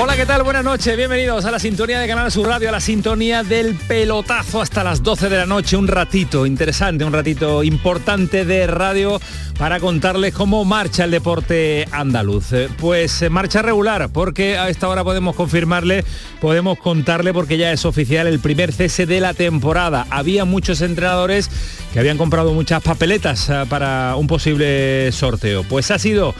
Hola, ¿qué tal? Buenas noches, bienvenidos a la sintonía de Canal Sur Radio, a la sintonía del pelotazo hasta las 12 de la noche, un ratito interesante, un ratito importante de radio para contarles cómo marcha el deporte andaluz. Eh, Pues eh, marcha regular, porque a esta hora podemos confirmarle, podemos contarle, porque ya es oficial el primer cese de la temporada. Había muchos entrenadores que habían comprado muchas papeletas eh, para un posible sorteo. Pues ha sido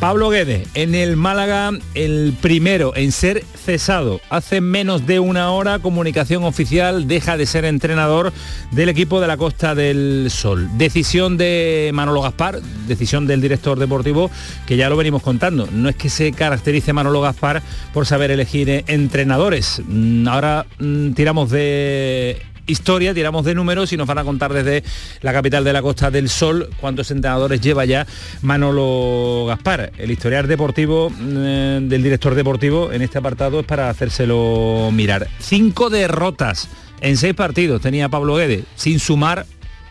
Pablo Guede, en el Málaga, el primero en ser cesado. Hace menos de una hora, comunicación oficial, deja de ser entrenador del equipo de la Costa del Sol. Decisión de Manolo Gaspar, decisión del director deportivo, que ya lo venimos contando. No es que se caracterice Manolo Gaspar por saber elegir entrenadores. Mm, Ahora mm, tiramos de historia, tiramos de números y nos van a contar desde la capital de la Costa del Sol cuántos entrenadores lleva ya Manolo Gaspar. El historial deportivo eh, del director deportivo en este apartado es para hacérselo mirar. Cinco derrotas en seis partidos tenía Pablo Guede, sin sumar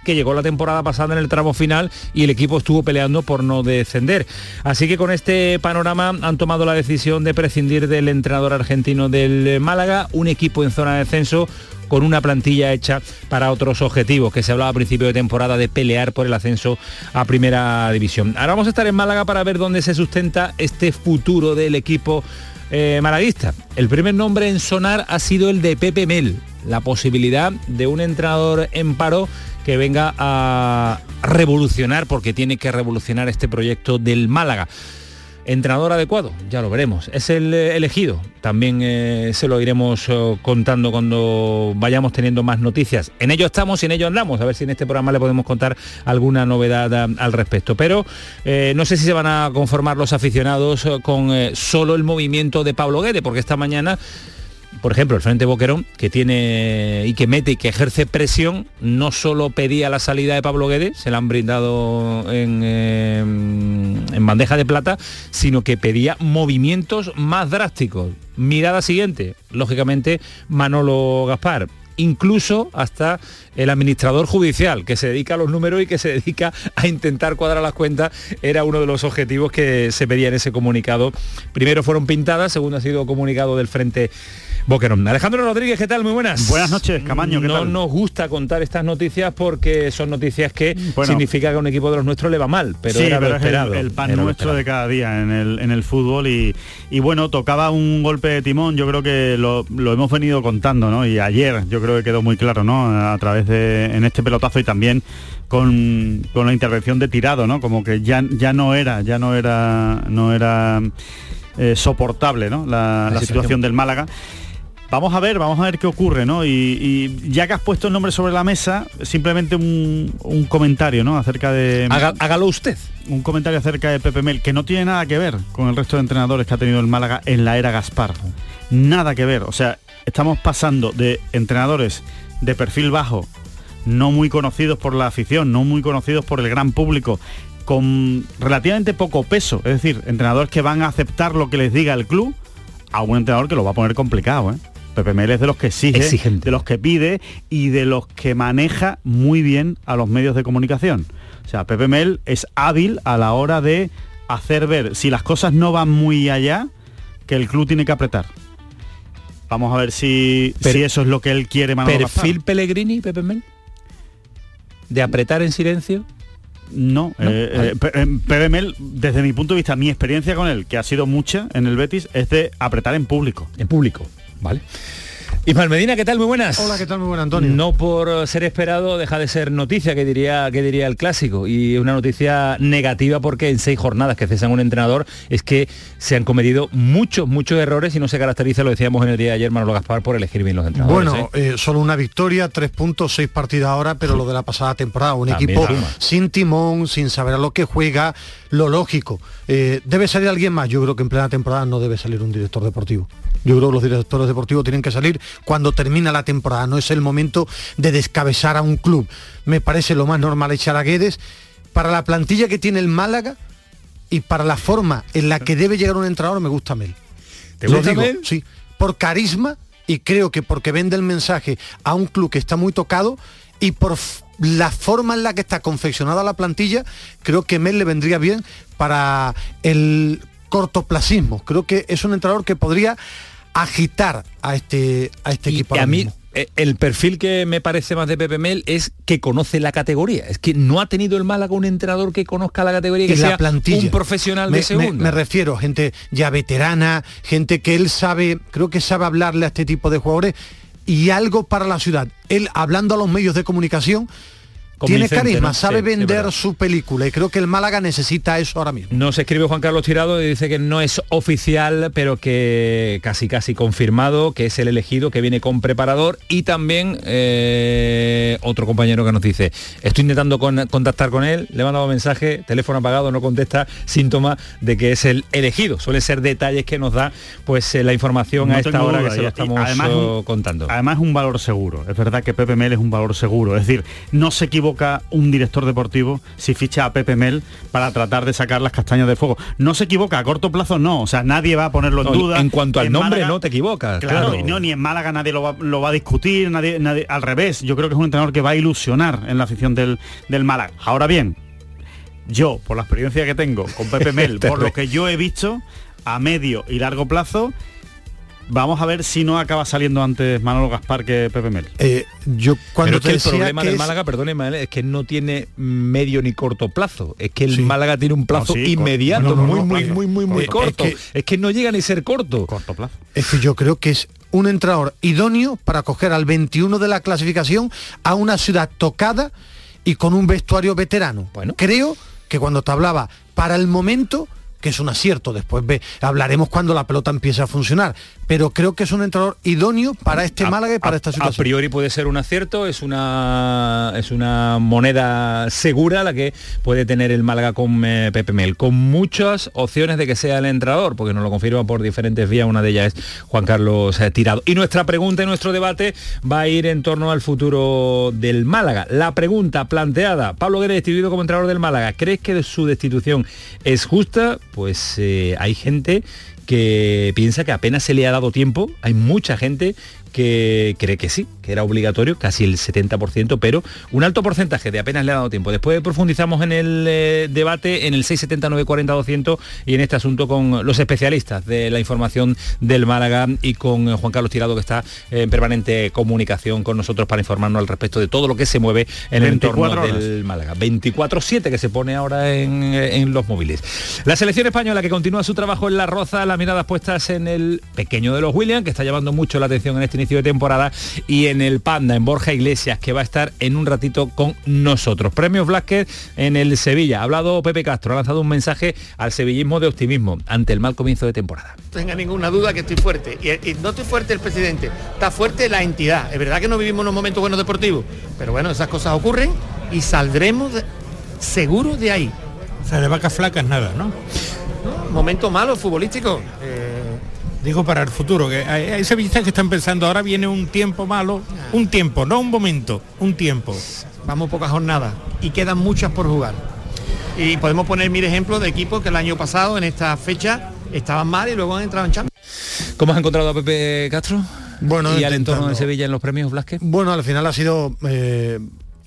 que llegó la temporada pasada en el tramo final y el equipo estuvo peleando por no descender. Así que con este panorama han tomado la decisión de prescindir del entrenador argentino del Málaga, un equipo en zona de descenso con una plantilla hecha para otros objetivos, que se hablaba a principio de temporada de pelear por el ascenso a primera división. Ahora vamos a estar en Málaga para ver dónde se sustenta este futuro del equipo eh. El primer nombre en sonar ha sido el de Pepe Mel, la posibilidad de un entrenador en paro que venga a revolucionar, porque tiene que revolucionar este proyecto del Málaga. Entrenador adecuado, ya lo veremos. Es el eh, elegido. También eh, se lo iremos eh, contando cuando vayamos teniendo más noticias. En ello estamos y en ello andamos. A ver si en este programa le podemos contar alguna novedad al respecto. Pero no sé si se van a conformar los aficionados con solo el movimiento de Pablo Guede, porque esta mañana por ejemplo, el Frente Boquerón, que tiene y que mete y que ejerce presión, no solo pedía la salida de Pablo Guedes, se la han brindado en, eh, en bandeja de plata, sino que pedía movimientos más drásticos. Mirada siguiente, lógicamente, Manolo Gaspar incluso hasta el administrador judicial, que se dedica a los números y que se dedica a intentar cuadrar las cuentas, era uno de los objetivos que se pedía en ese comunicado. Primero fueron pintadas, segundo ha sido comunicado del Frente Boquerón. Alejandro Rodríguez, ¿qué tal? Muy buenas. Buenas noches, Camaño, ¿qué no tal? nos gusta contar estas noticias porque son noticias que Bueno. significa que a un equipo de los nuestros le va mal, pero sí, era lo pero es el- pan nuestro de cada día en el, en el fútbol y, y bueno, tocaba un golpe de timón, yo creo que lo, lo hemos venido contando, ¿no? Y ayer yo creo que quedó muy claro, ¿no? A través de, en este pelotazo y también con, con la intervención de Tirado, ¿no? Como que ya, ya no era, ya no era, no era eh, soportable, ¿no? La, la situación. situación del Málaga. Vamos a ver, vamos a ver qué ocurre, ¿no? Y, y ya que has puesto el nombre sobre la mesa, simplemente un, un comentario, ¿no? Acerca de Haga- hágalo usted. un comentario acerca de Pepe Mel, que no tiene nada que ver con el resto de entrenadores que ha tenido el Málaga en la era Gaspar. Nada que ver. O sea, estamos pasando de entrenadores de perfil bajo, no muy conocidos por la afición, no muy conocidos por el gran público, con relativamente poco peso. Es decir, entrenadores que van a aceptar lo que les diga el club, a un entrenador que lo va a poner complicado, ¿eh? Pepe Mel es de los que exige, Exigente. de los que pide y de los que maneja muy bien a los medios de comunicación. O sea, Pepe Mel es hábil a la hora de hacer ver, si las cosas no van muy allá, que el club tiene que apretar. Vamos a ver si, si eso es lo que él quiere Manolo Perfil. Pellegrini, Pepe Mel. De apretar en silencio. No, No, eh, eh, Mel, desde mi punto de vista, mi experiencia con él, que ha sido mucha en el Betis, es de apretar en público. En público. Vale. Ismael Medina, ¿qué tal? Muy buenas. Hola, ¿qué tal? Muy buena, Antonio. No por ser esperado deja de ser noticia, que diría, que diría el clásico. Y una noticia negativa porque en seis jornadas que cesan un entrenador es que se han cometido muchos, muchos errores y no se caracteriza, lo decíamos en el día de ayer, Manolo Gaspar, por elegir bien los entrenadores. Bueno, ¿eh? eh, solo una victoria, tres puntos, seis partidos ahora, pero lo de la pasada temporada, un También equipo suma. sin timón, sin saber a lo que juega, lo lógico. Eh, ¿Debe salir alguien más? Yo creo que en plena temporada no debe salir un director deportivo. Yo creo que los directores deportivos tienen que salir cuando termina la temporada, no es el momento de descabezar a un club. Me parece lo más normal echar a Guedes. Para la plantilla que tiene el Málaga y para la forma en la que debe llegar un entrenador, me gusta Mel. ¿Te Lo gusta digo, Mel? sí, por carisma y creo que porque vende el mensaje a un club que está muy tocado y por la forma en la que está confeccionada la plantilla, creo que Mel le vendría bien para el cortoplacismo. Creo que es un entrenador que podría agitar a este, a este Y equipo. a ahora mí eh, el perfil que me parece más de Pepe Mel es que conoce la categoría. Es que no ha tenido el Málaga un entrenador que conozca la categoría y que la sea plantilla. un profesional me, de segunda. Me, me refiero, gente ya veterana, gente que él sabe, creo que sabe hablarle a este tipo de jugadores y algo para la ciudad. Él hablando a los medios de comunicación tiene carisma, ¿no? sabe Sí, vender su película y creo que el Málaga necesita eso ahora mismo. Nos escribe Juan Carlos Tirado y dice que no es oficial, pero que casi casi confirmado, que es el elegido, que viene con preparador. Y también eh, otro compañero que nos dice, estoy intentando con- contactar con él, le he mandado mensaje, teléfono apagado, no contesta, síntoma de que es el elegido. Suele ser detalles que nos da pues eh, la información No a esta hora duda, que se lo estamos además un- contando. Además es un valor seguro. Es verdad que Pepe Mel es un valor seguro. Es decir, no se equivoca un director deportivo si ficha a Pepe Mel para tratar de sacar las castañas del fuego. No se equivoca, a corto plazo no. O sea, nadie va a ponerlo en No, duda. en cuanto al En nombre Málaga- no te equivocas. Claro, Claro, y no, ni en Málaga nadie lo va, lo va a discutir, nadie, nadie, al revés. Yo creo que es un entrenador que va a ilusionar en la afición del, del Málaga. Ahora bien, yo, por la experiencia que tengo con Pepe Mel, por lo que yo he visto, a medio y largo plazo, vamos a ver si no acaba saliendo antes Manolo Gaspar que Pepe Mel. Eh, yo cuando Pero es que te el problema que del es- Málaga, perdóneme, es que no tiene medio ni corto plazo. Es que el Sí. Málaga tiene un plazo No, sí, inmediato, muy, corto muy, plazo. muy, muy, muy Eh, corto. es Es que, no llega ni ser corto. Corto plazo. Es que yo creo que es un entrenador idóneo para coger al 21 de la clasificación a una ciudad tocada y con un vestuario veterano. Bueno. Creo que cuando te hablaba para el momento, que es un acierto, después ve, hablaremos cuando la pelota empiece a funcionar, pero creo que es un entrenador idóneo para este A- Málaga y para a- esta A situación. priori puede ser un acierto, es una es una moneda segura la que puede tener el Málaga con eh, Pepe Mel, con muchas opciones de que sea el entrenador, porque nos lo confirma por diferentes vías, una de ellas es Juan Carlos eh, Tirado. Y nuestra pregunta y nuestro debate va a ir en torno al futuro del Málaga. La pregunta planteada, Pablo Guerra destituido como entrenador del Málaga, ¿crees que su destitución es justa? Pues eh, hay gente que piensa que apenas se le ha dado tiempo, hay mucha gente que cree que sí, que era obligatorio, casi el 70%, pero un alto porcentaje de apenas le ha dado tiempo. Después profundizamos en el eh, debate en el 679 40 200 y en este asunto con los especialistas de la información del Málaga y con Juan Carlos Tirado que está en permanente comunicación con nosotros para informarnos al respecto de todo lo que se mueve en el 24 entorno horas. del Málaga. 24-7 que se pone ahora en, eh, en los móviles. La selección española que continúa su trabajo en la Roza, las miradas puestas en el pequeño de los Williams, que está llamando mucho la atención en este inicio de temporada, y en el Panda, en Borja Iglesias, que va a estar en un ratito con nosotros. Premios Blasquez en el Sevilla. Ha hablado Pepe Castro, ha lanzado un mensaje al sevillismo de optimismo ante el mal comienzo de temporada. tenga ninguna duda que estoy fuerte. Y, y no estoy fuerte el presidente, está fuerte la entidad. Es verdad que no vivimos unos momentos buenos deportivos, pero bueno, esas cosas ocurren y saldremos de- seguros de ahí. O sea, de vacas flacas nada, ¿no? Momentos malos futbolísticos. eh, Digo para el futuro, que hay, hay sevillistas que están pensando, ahora viene un tiempo malo, un tiempo, no un momento, un tiempo. vamos pocas jornadas y quedan muchas por jugar. Y podemos poner mil ejemplos de equipos que el año pasado en esta fecha estaban mal y luego han entrado en Champions. ¿Cómo has encontrado a Pepe Castro? Bueno, y al entorno de. Sevilla en los premios Blasquez. Bueno, al final ha sido eh,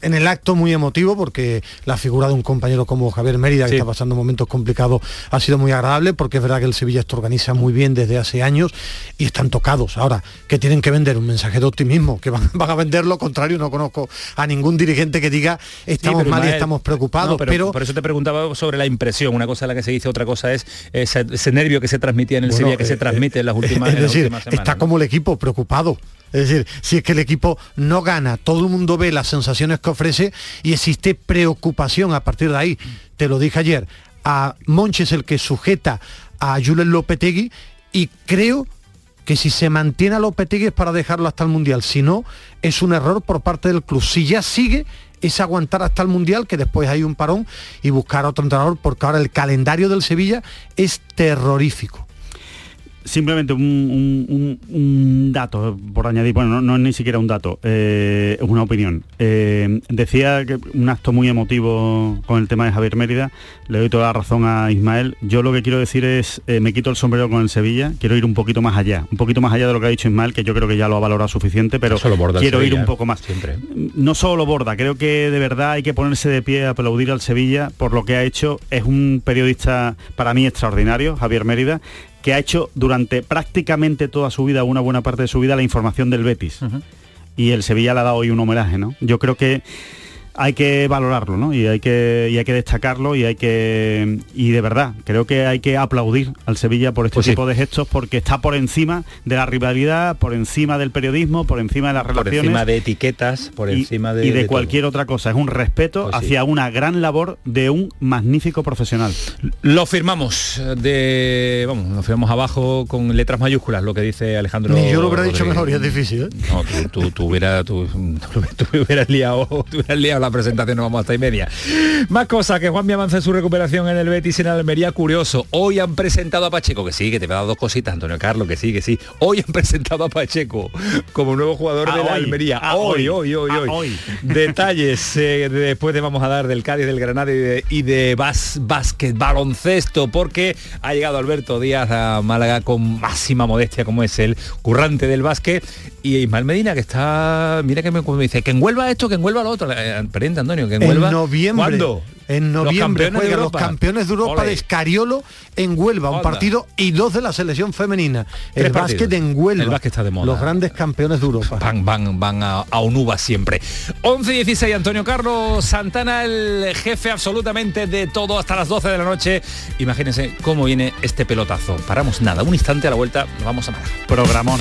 en el acto muy emotivo porque la figura de un compañero como Javier Mérida, que está pasando momentos complicados, ha sido muy agradable porque es verdad que el Sevilla esto organiza muy bien desde hace años y están tocados. Ahora, que tienen que vender un mensaje de optimismo, que van, van a vender lo contrario. No conozco a ningún dirigente que diga estamos pero mal y estamos preocupados, no, pero, por eso te preguntaba sobre la impresión. Una cosa es la que se dice, otra cosa es ese, ese nervio que se transmitía en el Bueno, Sevilla, que se eh, transmite en las últimas, es en las decir, últimas semanas, está ¿no? como el equipo preocupado. Es decir, si es que el equipo no gana, todo el mundo ve las sensaciones que ofrece y existe preocupación a partir de ahí. Te lo dije ayer, a Monchi es el que sujeta a Julen Lopetegui y creo que si se mantiene a Lopetegui es para dejarlo hasta el Mundial. Si no, es un error por parte del club. Si ya sigue, es aguantar hasta el Mundial, que después hay un parón y buscar otro entrenador, porque ahora el calendario del Sevilla es terrorífico. Simplemente un, un- un- un dato por añadir, bueno, no, no es ni siquiera un dato, eh, es una opinión. Eh, decía que un acto muy emotivo con el tema de Javier Mérida, le doy toda la razón a Ismael. Yo lo que quiero decir es, eh, me quito el sombrero con el Sevilla, quiero ir un poquito más allá, un poquito más allá de lo que ha dicho Ismael, que yo creo que ya lo ha valorado suficiente, pero borda quiero ir un poco más. Siempre. No solo lo borda, creo que de verdad hay que ponerse de pie a aplaudir al Sevilla por lo que ha hecho. Es un periodista para mí extraordinario, Javier Mérida, que ha hecho durante prácticamente toda su vida, una buena parte de su vida, la información del Betis. Y el Sevilla le ha dado hoy un homenaje, ¿no? Yo creo que hay que valorarlo, ¿no? Y hay que, y hay que destacarlo y hay que. Y de verdad, creo que hay que aplaudir al Sevilla por este Pues sí. tipo de gestos porque está por encima de la rivalidad, por encima del periodismo, por encima de las Por relaciones encima de etiquetas, por y, encima de, y de cualquier otra cosa. Es un respeto Pues sí. hacia una gran labor de un magnífico profesional. Lo firmamos de. Vamos, lo firmamos abajo con letras mayúsculas, lo que dice Alejandro. Ni yo lo hubiera dicho mejor y es difícil, ¿eh? No, tú, tú, tú hubieras, tú, tú hubieras liado, tú hubieras liado la presentación, no vamos hasta y media. Más cosas, que Juan me avance su recuperación en el Betis en Almería, curioso. Hoy han presentado a Pacheco, que sí, que te me ha dado dos cositas, Antonio Carlos, que sí, que sí. Hoy han presentado a Pacheco como nuevo jugador Ah, de la hoy. Almería. Ah, hoy, hoy. hoy, hoy, Ah, hoy. Detalles eh, de- después de vamos a dar del Cádiz, del Granada y de, y de bas- básquet, baloncesto, porque ha llegado Alberto Díaz a Málaga con máxima modestia, como es el currante del básquet, y Ismael Medina, que está, mira que me, me dice, que envuelva esto, que envuelva lo otro. Pariente, Antonio, que. En noviembre. ¿Cuándo? En Los noviembre campeones de juegan los Europa. campeones de Europa Ole. de Escariolo en Huelva, un Onda. partido y dos de la selección femenina. Tres el básquet en Huelva. El básquet está de moda. Los grandes campeones de Europa. Van, van, van a, a Onuba siempre. 11 y 16, Antonio Carlos Santana, el jefe absolutamente de todo hasta las 12 de la noche. Imagínense cómo viene este pelotazo. Paramos nada, un instante a la vuelta, nos vamos a Málaga. Programón.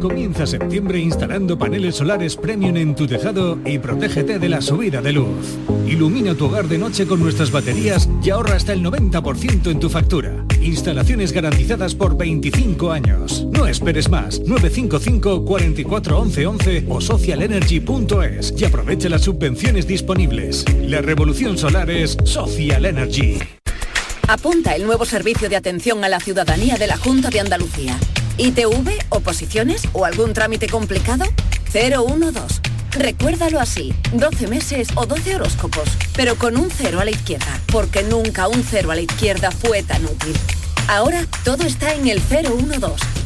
Comienza septiembre instalando paneles solares premium en tu tejado y protégete de la subida de luz. Ilumina tu hogar de noche con nuestras baterías y ahorra hasta el 90% en tu factura. Instalaciones garantizadas por 25 años. No esperes más. 955 44 11 11 o socialenergy.es y aprovecha las subvenciones disponibles. La revolución solar es Social Energy. Apunta el nuevo servicio de atención a la ciudadanía de la Junta de Andalucía. ITV, oposiciones o algún trámite complicado? 012. Recuérdalo así, 12 meses o 12 horóscopos, pero con un cero a la izquierda, porque nunca un cero a la izquierda fue tan útil. Ahora todo está en el 012.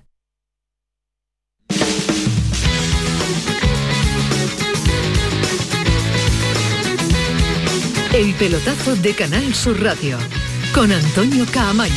El pelotazo de Canal Sur Radio con Antonio Caamaño.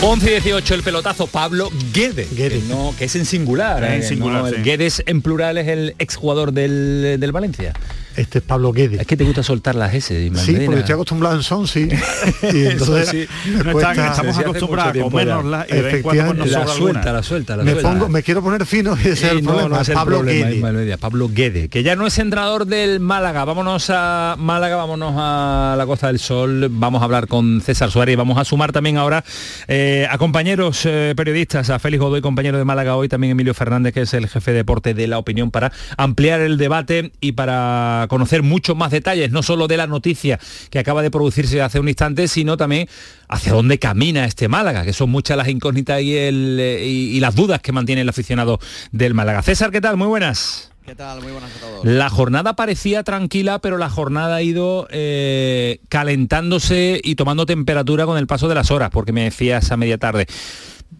11 y 18 el pelotazo Pablo Guedes, Que, no, que es en singular. En ¿eh? singular, No, el sí. Guedes en plural es el exjugador del, del Valencia. Este es Pablo Guedes. Es que te gusta soltar las S. Sí, Medina. porque estoy acostumbrado en son, sí. Y entonces sí. me No cuesta- están- estamos acostumbrados a tiempo comérnosla y nos La suelta, la suelta, la me, suelta. pongo, me quiero poner fino y ese es el no, problema. no es el Pablo problema. Pablo Guede, que ya no es entrenador del Málaga. Vámonos a Málaga, vámonos a la Costa del Sol, vamos a hablar con César Suárez y vamos a sumar también ahora Eh, a compañeros eh, periodistas, a Félix Godoy, compañero de Málaga hoy, también Emilio Fernández, que es el jefe de deporte de la opinión, para ampliar el debate y para conocer muchos más detalles, no solo de la noticia que acaba de producirse hace un instante, sino también hacia dónde camina este Málaga, que son muchas las incógnitas y, el, y las dudas que mantiene el aficionado del Málaga. César, ¿qué tal? Muy buenas. ¿Qué tal? Muy buenas a todos. La jornada parecía tranquila, pero la jornada ha ido eh, calentándose y tomando temperatura con el paso de las horas, porque me decías a media tarde.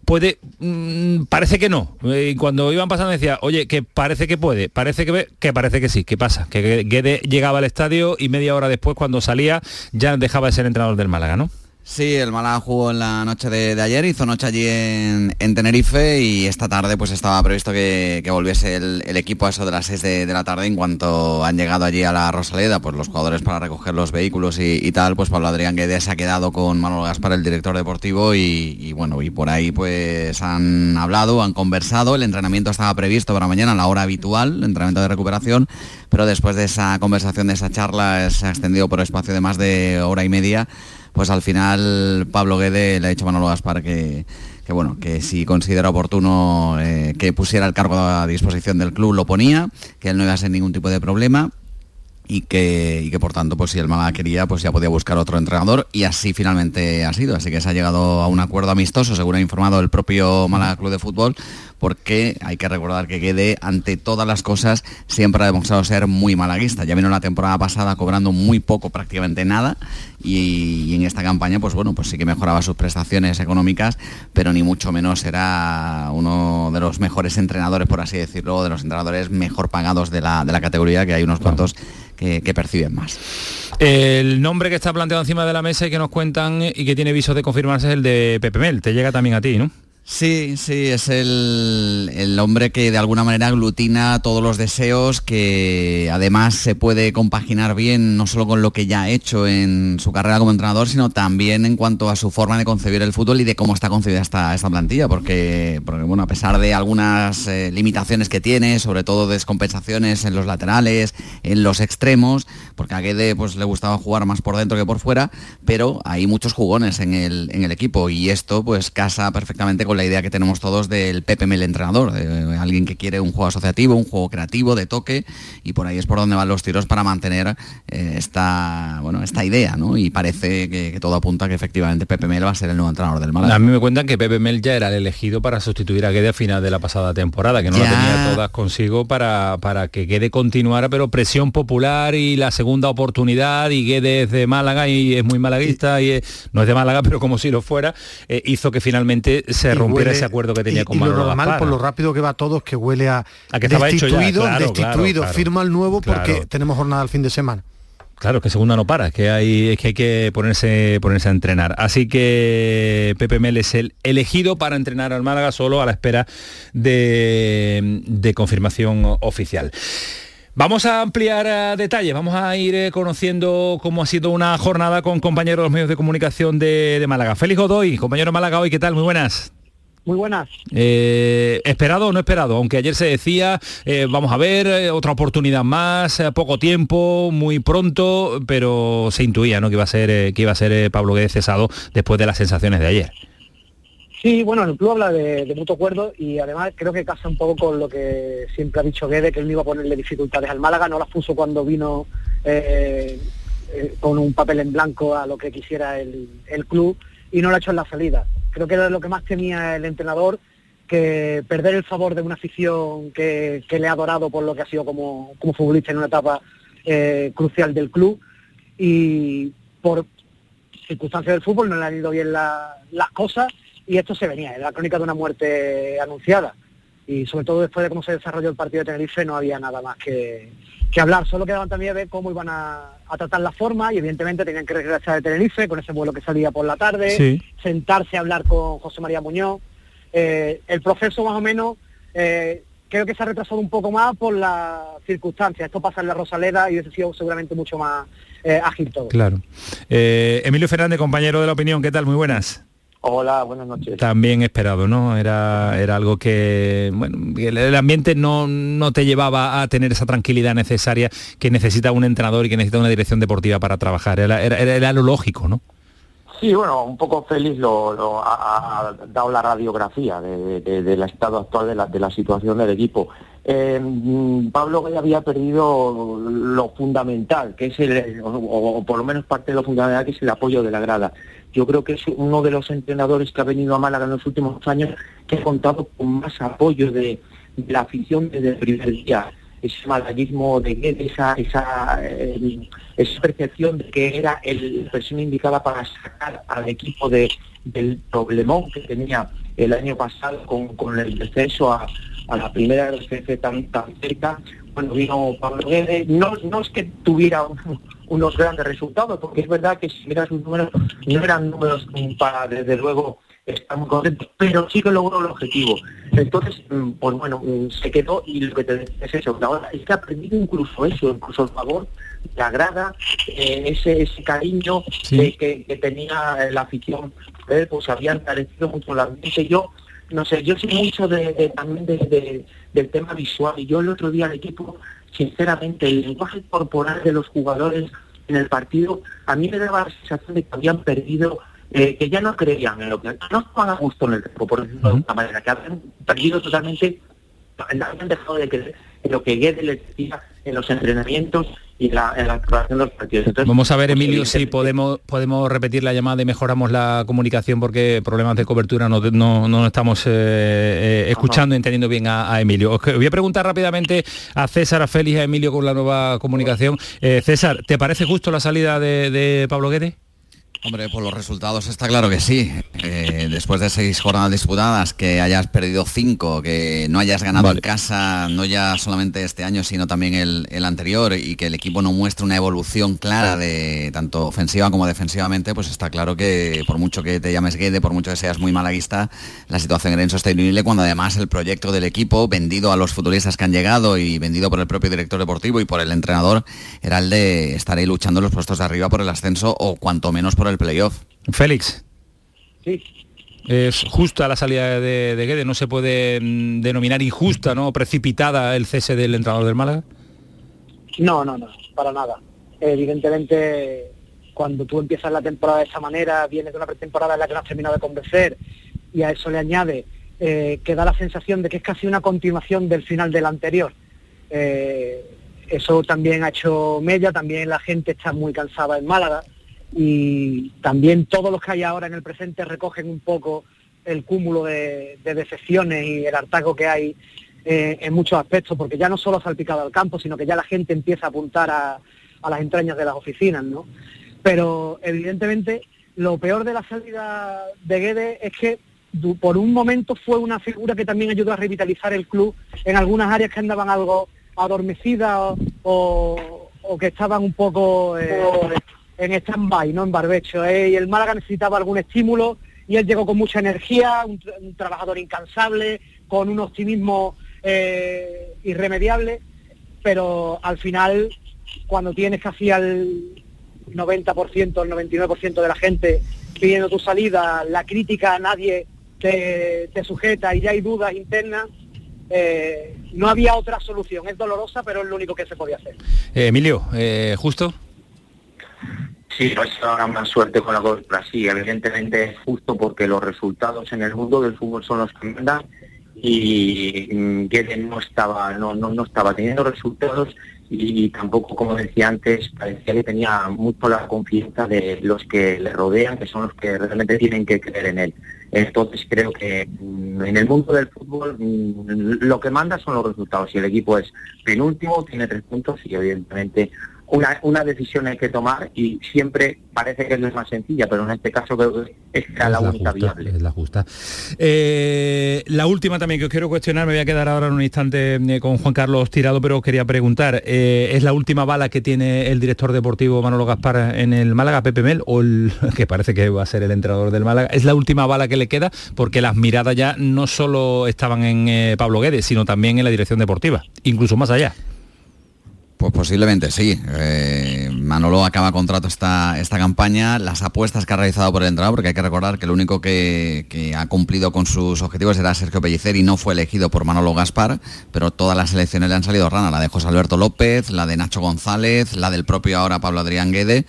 Puede, mm, parece que no. Eh, cuando iban pasando decía, oye, que parece que puede, parece que, que parece que sí. ¿Qué pasa? Que Guede llegaba al estadio y media hora después, cuando salía, ya dejaba de ser entrenador del Málaga, ¿no? Sí, el Málaga jugó en la noche de, ayer, hizo noche allí en, Tenerife y esta tarde pues estaba previsto que, volviese el, equipo a eso de las 6 de, la tarde. En cuanto han llegado allí a la Rosaleda, pues los jugadores para recoger los vehículos y, tal, pues Pablo Adrián Guedes se ha quedado con Manolo Gaspar, el director deportivo y, bueno, y por ahí pues han hablado, han conversado, el entrenamiento estaba previsto para mañana a la hora habitual, el entrenamiento de recuperación, pero después de esa conversación, de esa charla, se ha extendido por espacio de más de hora y media pues al final Pablo Guede le ha dicho a Manolo Gaspar que, bueno, que si considera oportuno eh, que pusiera el cargo a disposición del club lo ponía, que él no iba a ser ningún tipo de problema y que, que por tanto pues si el Málaga quería pues ya podía buscar otro entrenador y así finalmente ha sido. Así que se ha llegado a un acuerdo amistoso según ha informado el propio Málaga Club de Fútbol porque hay que recordar que Guede ante todas las cosas siempre ha demostrado ser muy malaguista ya vino la temporada pasada cobrando muy poco prácticamente nada y, en esta campaña pues bueno pues sí que mejoraba sus prestaciones económicas pero ni mucho menos era uno de los mejores entrenadores por así decirlo de los entrenadores mejor pagados de la, de la categoría que hay unos cuantos que, perciben más. El nombre que está planteado encima de la mesa y que nos cuentan y que tiene visos de confirmarse es el de Pepe Mel. Te llega también a ti, ¿no? Sí, sí, es el, hombre que de alguna manera aglutina todos los deseos, que además se puede compaginar bien no solo con lo que ya ha hecho en su carrera como entrenador, sino también en cuanto a su forma de concebir el fútbol y de cómo está concebida esta, esta plantilla, porque, porque bueno, a pesar de algunas eh, limitaciones que tiene, sobre todo descompensaciones en los laterales, en los extremos, porque a Guede pues, le gustaba jugar más por dentro que por fuera, pero hay muchos jugones en el, en el equipo y esto pues casa perfectamente con la idea que tenemos todos del PPM el entrenador, de alguien que quiere un juego asociativo, un juego creativo, de toque, y por ahí es por donde van los tiros para mantener eh, esta, bueno, esta idea, ¿no? Y parece que, todo apunta que efectivamente Pepe Mel va a ser el nuevo entrenador del Málaga. A mí me cuentan que Pepe Mel ya era el elegido para sustituir a Guede a final de la pasada temporada, que no la tenía todas consigo para, para que Guede continuara, pero presión popular y la segunda oportunidad, y Guede es de Málaga y es muy malaguista, y no es de Málaga, pero como si lo fuera, eh, hizo que finalmente se rompiera ese acuerdo que tenía con Manolo lo normal, por lo rápido que va todo, es que huele a, que destituido, destituido, firma el nuevo porque tenemos jornada el fin de semana. Claro, que segunda no para, que hay, es que hay que ponerse, ponerse a entrenar. Así que Pepe Mel es el elegido para entrenar al Málaga solo a la espera de, de confirmación oficial. Vamos a ampliar eh, detalles, vamos a ir eh, conociendo cómo ha sido una jornada con compañeros de los medios de comunicación de, de Málaga. Félix Godoy, compañero de Málaga hoy, ¿qué tal? Muy buenas. Muy buenas. Eh, ¿Esperado o no esperado? Aunque ayer se decía, eh, vamos a ver, eh, otra oportunidad más, poco tiempo, muy pronto, pero se intuía ¿no? que iba a ser, que iba a ser Pablo Guedes cesado después de las sensaciones de ayer. Sí, bueno, el club habla de, mutuo acuerdo y además creo que casa un poco con lo que siempre ha dicho Guedes, que él no iba a ponerle dificultades al Málaga, no las puso cuando vino con un papel en blanco a lo que quisiera el, el club y no lo ha hecho en la salida creo que era lo que más temía el entrenador, que perder el favor de una afición que, le ha adorado por lo que ha sido como, futbolista en una etapa eh, crucial del club. Y por circunstancias del fútbol no le han ido bien las cosas y esto se venía, era la crónica de una muerte anunciada. Y sobre todo después de cómo se desarrolló el partido de Tenerife no había nada más que, que hablar, solo quedaban también a ver cómo iban a, tratar la forma y evidentemente tenían que regresar de Tenerife con ese vuelo que salía por la tarde, sentarse a hablar con José María Muñoz. Eh, el proceso más o menos eh, creo que se ha retrasado un poco más por las circunstancias. Esto pasa en la Rosaleda y hubiese sido seguramente mucho más eh, ágil todo. Claro. Emilio Fernández, compañero de la opinión, ¿qué tal? Muy buenas. Hola, buenas noches. También esperado, ¿no? Era, era algo que, bueno, el ambiente no, no te llevaba a tener esa tranquilidad necesaria que necesita un entrenador y que necesita una dirección deportiva para trabajar. Era, era, era lo lógico, ¿no? Sí, bueno, un poco feliz lo, ha, dado la radiografía del estado actual de la, de la situación del equipo. Eh, Pablo ya había perdido lo fundamental, que es el, o, por lo menos parte de lo fundamental, que es el apoyo de la grada. Yo creo que es uno de los entrenadores que ha venido a Málaga en los últimos años que ha contado con más apoyo de, la afición desde el primer día ese malaguismo de esa, esa, eh, esa, percepción de que era la persona indicada para sacar al equipo de, del problemón que tenía el año pasado con, el descenso a, la primera descenso tan, tan cerca. Bueno, vino Pablo Guedes, no, no es que tuviera unos grandes resultados, porque es verdad que si miras sus números, no eran números para, desde luego, está muy contento, pero sí que logró el objetivo. Entonces, mm, pues bueno, mm, se quedó y lo que te decía es eso, ahora es que ha aprendido incluso eso, incluso el favor, la grada, eh, ese, ese cariño que, tenía la afición, eh, pues habían parecido mucho la ambiente. Yo, no sé, yo soy mucho de, también del tema visual y yo el otro día al equipo, sinceramente, el lenguaje corporal de los jugadores en el partido, a mí me daba la sensación de que habían perdido eh, que ya no creían en lo que no estaban a gusto en el campo, por decirlo de alguna manera, que habían perdido totalmente, habían dejado de creer en lo que Guedes les decía en los entrenamientos y la, en la de los partidos. Vamos a ver, pues, Emilio, si podemos podemos repetir la llamada y mejoramos la comunicación porque problemas de cobertura no, no, estamos eh, eh, escuchando y entendiendo bien a, Emilio. Os voy a preguntar rápidamente a César, a Félix, a Emilio con la nueva comunicación. César, ¿te parece justo la salida de, de Pablo Guedes? Hombre, por los resultados está claro que sí. después de seis jornadas disputadas, que hayas perdido cinco, que no hayas ganado en casa, no ya solamente este año, sino también el, anterior, y que el equipo no muestre una evolución clara de tanto ofensiva como defensivamente, pues está claro que por mucho que te llames Guede, por mucho que seas muy malaguista, la situación era insostenible cuando además el proyecto del equipo, vendido a los futbolistas que han llegado y vendido por el propio director deportivo y por el entrenador, era el de estar ahí luchando los puestos de arriba por el ascenso o cuanto menos por el playoff. Félix. Sí. Es justa la salida de, de Guede, no se puede mm, denominar injusta, ¿no? Precipitada el cese del entrenador del Málaga. No, no, no, para nada. Evidentemente, cuando tú empiezas la temporada de esa manera, vienes de una pretemporada en la que no has terminado de convencer y a eso le añade eh, que da la sensación de que es casi una continuación del final del anterior. Eh, eso también ha hecho media, también la gente está muy cansada en Málaga y también todos los que hay ahora en el presente recogen un poco el cúmulo de, decepciones y el hartazgo que hay eh, en muchos aspectos, porque ya no solo ha salpicado al campo, sino que ya la gente empieza a apuntar a, las entrañas de las oficinas, ¿no? Pero evidentemente lo peor de la salida de Guedes es que por un momento fue una figura que también ayudó a revitalizar el club en algunas áreas que andaban algo adormecidas o, que estaban un poco eh, en stand-by, no en barbecho. ¿eh? Y el Málaga necesitaba algún estímulo y él llegó con mucha energía, un, trabajador incansable, con un optimismo eh, irremediable, pero al final, cuando tienes casi al 90%, el 99% de la gente pidiendo tu salida, la crítica a nadie te, sujeta y ya hay dudas internas, eh, no había otra solución. Es dolorosa, pero es lo único que se podía hacer. Emilio, justo. Sí, no es más suerte con la cobertura. Sí, evidentemente es justo porque los resultados en el mundo del fútbol son los que mandan y Guedes no estaba, no, no, no estaba teniendo resultados y tampoco, como decía antes, parecía que tenía mucho la confianza de los que le rodean, que son los que realmente tienen que creer en él. Entonces creo que mm, en el mundo del fútbol mm, lo que manda son los resultados. Si el equipo es penúltimo, tiene tres puntos y evidentemente una, decisión hay que tomar y siempre parece que es la más sencilla, pero en este caso creo que es la, única viable. Es la justa. Eh, la última también que os quiero cuestionar, me voy a quedar ahora en un instante eh, con Juan Carlos Tirado, pero os quería preguntar, eh, ¿es la última bala que tiene el director deportivo Manolo Gaspar en el Málaga, Pepe Mel, o el, que parece que va a ser el entrenador del Málaga? ¿Es la última bala que le queda? Porque las miradas ya no solo estaban en Pablo Guedes, sino también en la dirección deportiva, incluso más allá. Pues posiblemente sí. Eh, Manolo acaba contrato esta, esta campaña. Las apuestas que ha realizado por el entrenador, porque hay que recordar que el único que, ha cumplido con sus objetivos era Sergio Pellicer y no fue elegido por Manolo Gaspar, pero todas las elecciones le han salido rana. La de José Alberto López, la de Nacho González, la del propio ahora Pablo Adrián Guede.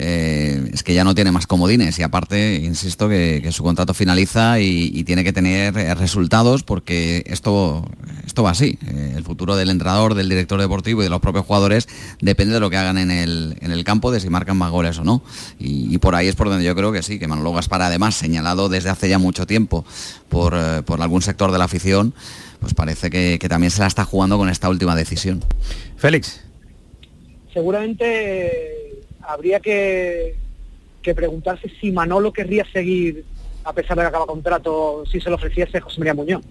Eh, es que ya no tiene más comodines y aparte, insisto, que, su contrato finaliza y, tiene que tener eh, resultados porque esto, esto va así. Eh, el futuro del entrenador, del director deportivo y de los propios jugadores depende de lo que hagan en el, en el campo, de si marcan más goles o no. Y, por ahí es por donde yo creo que sí, que Manolo Gaspar además señalado desde hace ya mucho tiempo por, por algún sector de la afición, pues parece que, que también se la está jugando con esta última decisión. Félix. Seguramente habría que, preguntarse si Manolo querría seguir, a pesar de que acaba contrato, si se lo ofreciese José María Muñoz,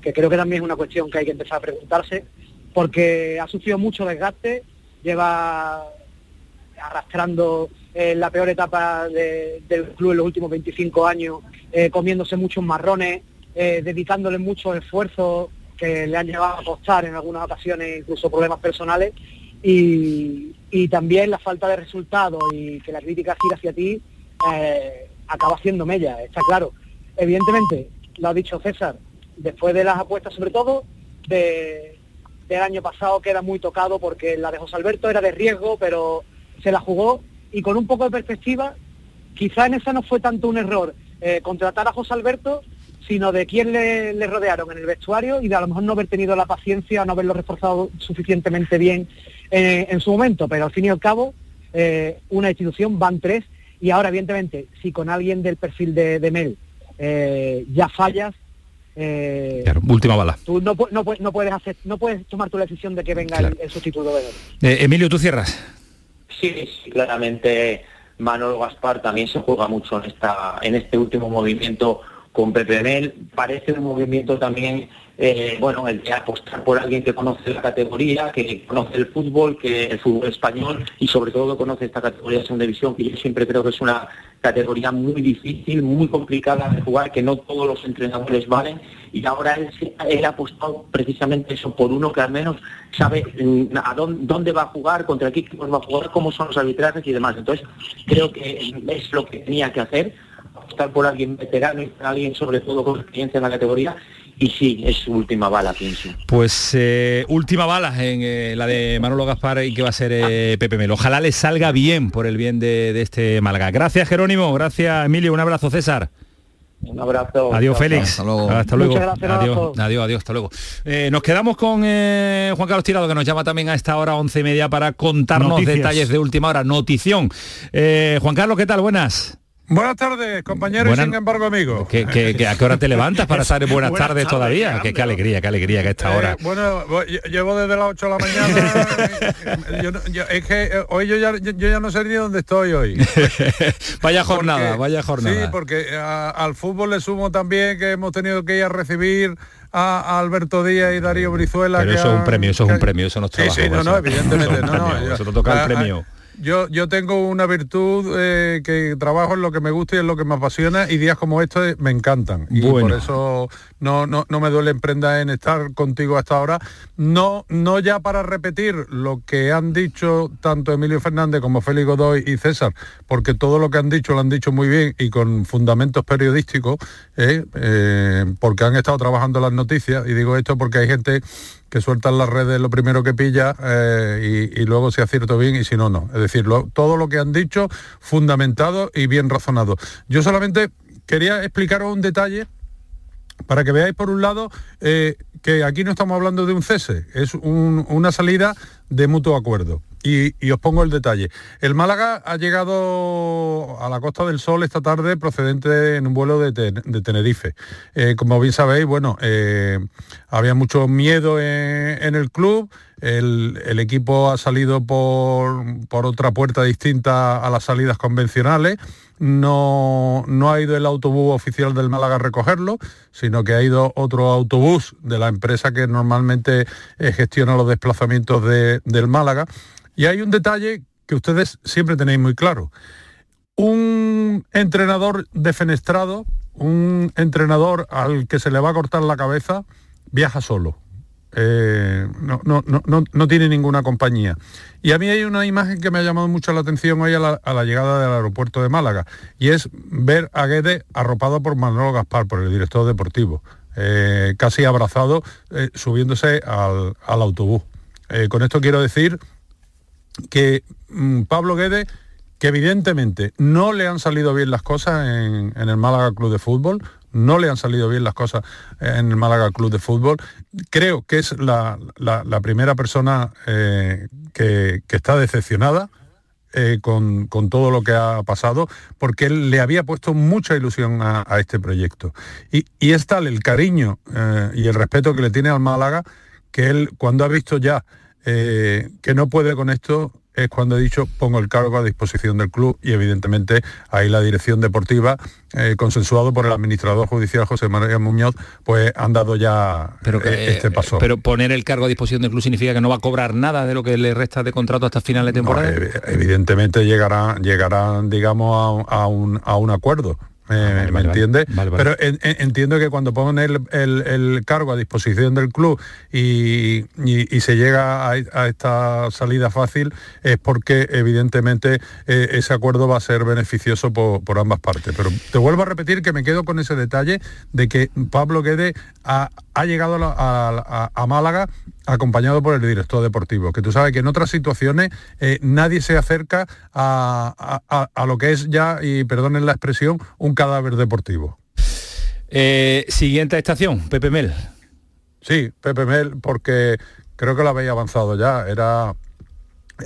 que creo que también es una cuestión que hay que empezar a preguntarse, porque ha sufrido mucho desgaste, lleva arrastrando eh, la peor etapa del club en los últimos 25 años, eh, comiéndose muchos marrones, eh, dedicándole mucho esfuerzo que le han llevado a costar en algunas ocasiones incluso problemas personales y, también la falta de resultados y que la crítica gira hacia ti eh, acaba siendo mella, está claro. Evidentemente, lo ha dicho César, después de las apuestas sobre todo, de, del año pasado queda muy tocado porque la de José Alberto era de riesgo, pero se la jugó y con un poco de perspectiva, quizá en esa no fue tanto un error eh, contratar a José Alberto, sino de quién le, rodearon en el vestuario y de a lo mejor no haber tenido la paciencia, no haberlo reforzado suficientemente bien eh, en su momento, pero al fin y al cabo, eh, una institución van tres y ahora evidentemente, si con alguien del perfil de, Mel eh, ya fallas, última bala. Tú no, puedes hacer, no puedes tomar tu decisión de que venga el, sustituto de Mel. Emilio, tú cierras. Sí, claramente Manolo Gaspar también se juega mucho en esta, en este último movimiento con Pepe Mel. Parece un movimiento también eh, bueno, el de apostar por alguien que conoce la categoría, que conoce el fútbol, que el fútbol español y sobre todo que conoce esta categoría de segunda división, que yo siempre creo que es una categoría muy difícil, muy complicada de jugar, que no todos los entrenadores valen y ahora él, ha apostado precisamente eso por uno que al menos sabe mm, a dónde, va a jugar, contra qué va a jugar, cómo son los arbitrajes y demás. Entonces creo que es lo que tenía que hacer, apostar por alguien veterano y por alguien sobre todo con experiencia en la categoría y sí, es su última bala, pienso. Pues eh, última bala en eh, la de Manolo Gaspar y que va a ser eh, Pepe Melo. Ojalá le salga bien por el bien de, este Málaga. Gracias Jerónimo, gracias Emilio, un abrazo César. Un abrazo. Adiós, Félix. Hasta luego. Hasta luego. adiós, adiós, adiós, hasta luego. nos quedamos con Juan Carlos Tirado, que nos llama también a esta hora, once y media, para contarnos detalles de última hora. Notición. Juan Carlos, ¿qué tal? Buenas. Buenas tardes, compañeros y sin embargo amigos. ¿Qué, a qué hora te levantas para estar en buenas, tardes, todavía? Qué, alegría, qué alegría que esta hora. Eh, bueno, llevo desde las 8 de la mañana. es que eh, hoy yo ya, yo, ya no sé ni dónde estoy hoy. vaya jornada, vaya jornada. Sí, porque eh, al fútbol le sumo también que hemos tenido que ir a recibir a, Alberto Díaz y Darío Brizuela. Pero eso es un premio, eso es un premio, eso no es trabajo. Sí, sí, no, no, evidentemente. no, no, eso toca el premio. Yo, yo tengo una virtud eh, que trabajo en lo que me gusta y en lo que me apasiona y días como estos me encantan. Y por eso no, no, no me duele emprenda en estar contigo hasta ahora. No, no ya para repetir lo que han dicho tanto Emilio Fernández como Félix Godoy y César, porque todo lo que han dicho lo han dicho muy bien y con fundamentos periodísticos, eh, eh, porque han estado trabajando las noticias. Y digo esto porque hay gente que sueltan las redes lo primero que pilla eh, y, luego se acierto bien y si no, no. Es decir, todo lo que han dicho, fundamentado y bien razonado. Yo solamente quería explicaros un detalle para que veáis por un lado eh, que aquí no estamos hablando de un cese, es una salida de mutuo acuerdo. Y, os pongo el detalle. El Málaga ha llegado a la Costa del Sol esta tarde procedente en un vuelo de, Tenerife. Eh, como bien sabéis, bueno, eh, había mucho miedo en, el club. El, equipo ha salido por, por, otra puerta distinta a las salidas convencionales. No, no ha ido el autobús oficial del Málaga a recogerlo, sino que ha ido otro autobús de la empresa que normalmente eh, gestiona los desplazamientos del Málaga. Y hay un detalle que ustedes siempre tenéis muy claro. Un entrenador defenestrado, un entrenador al que se le va a cortar la cabeza, viaja solo. Eh, no, no, no, no, tiene ninguna compañía. Y a mí hay una imagen que me ha llamado mucho la atención hoy a la, llegada del aeropuerto de Málaga, y es ver a Guede arropado por Manolo Gaspar, por el director deportivo, eh, casi abrazado, eh, subiéndose al, autobús. con esto quiero decir que mm, Pablo Guede que evidentemente no le han salido bien las cosas en, el Málaga Club de Fútbol, no le han salido bien las cosas en el Málaga Club de Fútbol. Creo que es la, primera persona eh, que, está decepcionada. Eh, con, todo lo que ha pasado, porque él le había puesto mucha ilusión a, este proyecto. Y, es tal el cariño eh, y el respeto que le tiene al Málaga, que él cuando ha visto ya que no puede con esto, es cuando he dicho pongo el cargo a disposición del club y evidentemente ahí la dirección deportiva, eh, consensuado por el administrador judicial José María Muñoz, pues han dado ya pero eh, este paso. Pero poner el cargo a disposición del club significa que no va a cobrar nada de lo que le resta de contrato hasta final de temporada. evidentemente llegarán, llegarán digamos, a un acuerdo ¿Me, ¿me entiende? Pero entiendo que cuando ponen el, cargo a disposición del club y, se llega a, esta salida fácil es porque evidentemente eh, ese acuerdo va a ser beneficioso por, ambas partes. Pero te vuelvo a repetir que me quedo con ese detalle de que Pablo Guede ha, llegado a Málaga acompañado por el director deportivo, que tú sabes que en otras situaciones eh, nadie se acerca a, lo que es ya, y perdonen la expresión, un cadáver deportivo. Eh, siguiente estación, Pepe Mel. Sí, Pepe Mel, porque creo que lo habéis avanzado ya, era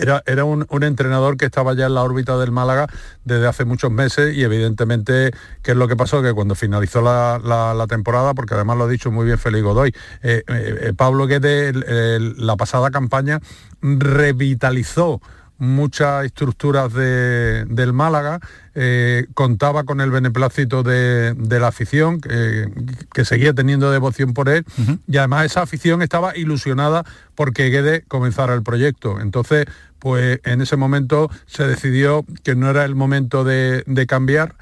era, un, entrenador que estaba ya en la órbita del Málaga desde hace muchos meses y evidentemente, ¿qué es lo que pasó? Que cuando finalizó la, temporada, porque además lo ha dicho muy bien Félix Godoy, eh, eh, Pablo Guede la pasada campaña revitalizó muchas estructuras del Málaga, eh, contaba con el beneplácito de, la afición, que seguía teniendo devoción por él, y además esa afición estaba ilusionada porque Guede comenzara el proyecto. Entonces, pues en ese momento se decidió que no era el momento de, cambiar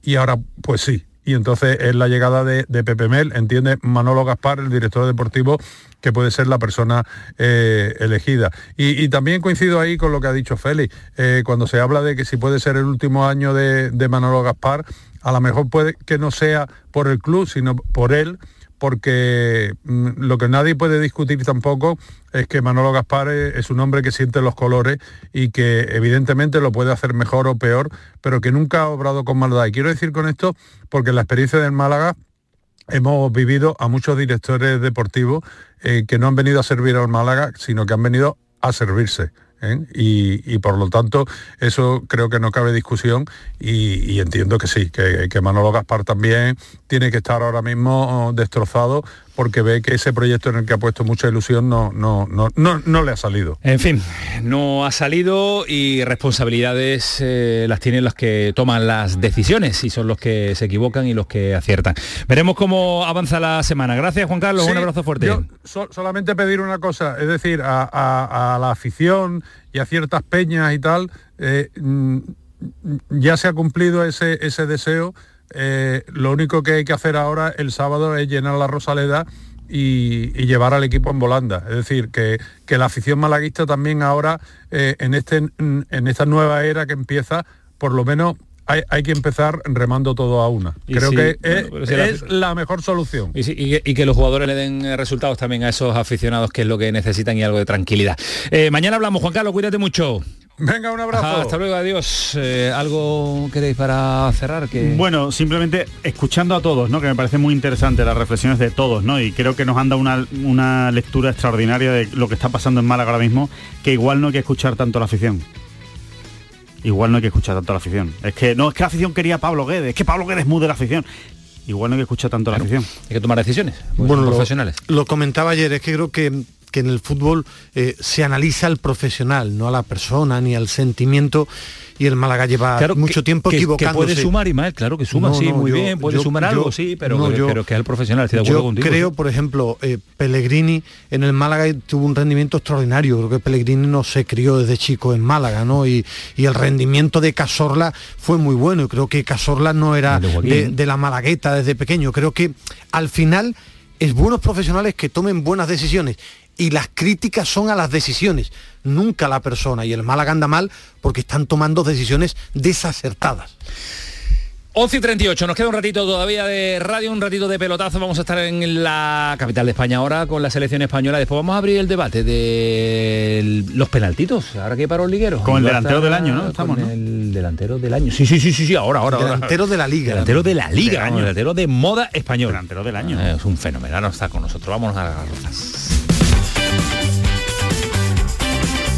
y ahora pues sí, y entonces es la llegada de, Pepe Mel, entiende Manolo Gaspar, el director deportivo, que puede ser la persona eh, elegida. Y, también coincido ahí con lo que ha dicho Félix, eh, cuando se habla de que si puede ser el último año de, de Manolo Gaspar, a lo mejor puede que no sea por el club, sino por él, porque mm, lo que nadie puede discutir tampoco es que Manolo Gaspar es un hombre que siente los colores y que evidentemente lo puede hacer mejor o peor, pero que nunca ha obrado con maldad. Y quiero decir con esto, porque en la experiencia del Málaga hemos vivido a muchos directores deportivos eh, que no han venido a servir al Málaga, sino que han venido a servirse. ¿Eh? y, por lo tanto eso creo que no cabe discusión y, entiendo que sí, que, que, Manolo Gaspar también tiene que estar ahora mismo oh, destrozado porque ve que ese proyecto en el que ha puesto mucha ilusión no, no, no, no, le ha salido. En fin, no ha salido y responsabilidades eh, las tienen los que toman las decisiones y son los que se equivocan y los que aciertan. Veremos cómo avanza la semana. Gracias Juan Carlos, un abrazo fuerte. Yo solamente pedir una cosa, es decir, a, la afición y a ciertas peñas y tal, eh, mm, ya se ha cumplido ese, ese deseo eh, lo único que hay que hacer ahora el sábado es llenar la Rosaleda y, llevar al equipo en volanda. Es decir, que, la afición malaguista también ahora, eh, en, este, en esta nueva era que empieza, por lo menos hay, que empezar remando todo a una. Creo que es, la... mejor solución. Y, que los jugadores le den eh, resultados también a esos aficionados, que es lo que necesitan y algo de tranquilidad. mañana hablamos, Juan Carlos, cuídate mucho. Venga, un abrazo. hasta luego, adiós. Eh, ¿Algo queréis para cerrar? Que... Bueno, simplemente escuchando a todos, ¿no? Que me parece muy interesante las reflexiones de todos, ¿no? Y creo que nos han dado una, una lectura extraordinaria de lo que está pasando en Málaga ahora mismo, que igual no hay que escuchar tanto la afición. Igual no hay que escuchar tanto la afición. Es que no es que la afición quería a Pablo Guedes, es que Pablo Guedes es muy de la afición igual no hay que escuchar tanto la afición. Hay que tomar decisiones. Bueno, profesionales. lo, comentaba ayer, es que creo que que en el fútbol eh, se analiza al profesional, no a la persona ni al sentimiento y el Málaga lleva mucho tiempo equivocándose. Que puede sumar, y mal, claro que suma, sí, muy bien, puede sumar algo, sí, pero, pero que es el profesional, estoy de acuerdo yo creo, por ejemplo, eh, Pellegrini en el Málaga tuvo un rendimiento extraordinario, creo que Pellegrini no se crió desde chico en Málaga, ¿no? Y, el rendimiento de Casorla fue muy bueno, y creo que Casorla no era de la Malagueta desde pequeño, creo que al final es buenos profesionales que tomen buenas decisiones y las críticas son a las decisiones, nunca a la persona. Y el Málaga anda mal porque están tomando decisiones desacertadas. 11 y 38, nos queda un ratito todavía de radio, un ratito de pelotazo. Vamos a estar en la capital de España ahora con la selección española. Después vamos a abrir el debate de los penaltitos. Ahora que para los ligueros. Con el delantero del año, ¿no? Estamos, con el delantero del año. Sí, sí, sí, sí, sí ahora, ahora. El delantero ahora. de la liga. Delantero de la liga, delantero de moda español. Delantero del año. Es un fenomenal, está con nosotros. Vamos a las garrofas.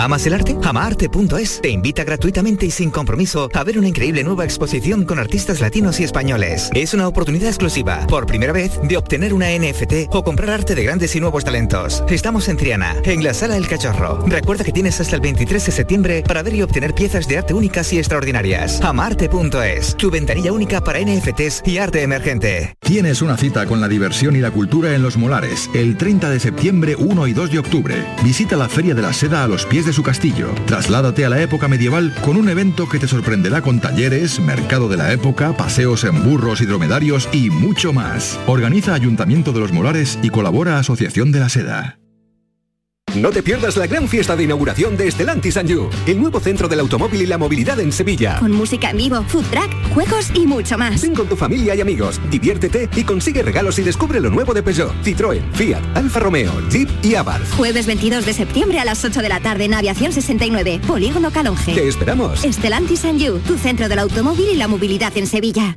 ¿Amas el arte? Amaarte.es te invita gratuitamente y sin compromiso a ver una increíble nueva exposición con artistas latinos y españoles. Es una oportunidad exclusiva, por primera vez, de obtener una NFT o comprar arte de grandes y nuevos talentos. Estamos en Triana, en la Sala El Cachorro. Recuerda que tienes hasta el 23 de septiembre para ver y obtener piezas de arte únicas y extraordinarias. Amaarte.es, tu ventanilla única para NFTs y arte emergente. Tienes una cita con la diversión y la cultura en Los Molares, el 30 de septiembre, 1 y 2 de octubre. Visita la Feria de la Seda a los pies de su castillo. Trasládate a la época medieval con un evento que te sorprenderá con talleres, mercado de la época, paseos en burros y dromedarios y mucho más. Organiza Ayuntamiento de Los Molares y colabora Asociación de la Seda. No te pierdas la gran fiesta de inauguración de Estelantis and You, el nuevo centro del automóvil y la movilidad en Sevilla. Con música en vivo, food track, juegos y mucho más. Ven con tu familia y amigos, diviértete y consigue regalos y descubre lo nuevo de Peugeot, Citroën, Fiat, Alfa Romeo, Jeep y Abarth. Jueves 22 de septiembre a las 8 de la tarde en Aviación 69, Polígono Calonge. Te esperamos. Estelantis and You, tu centro del automóvil y la movilidad en Sevilla.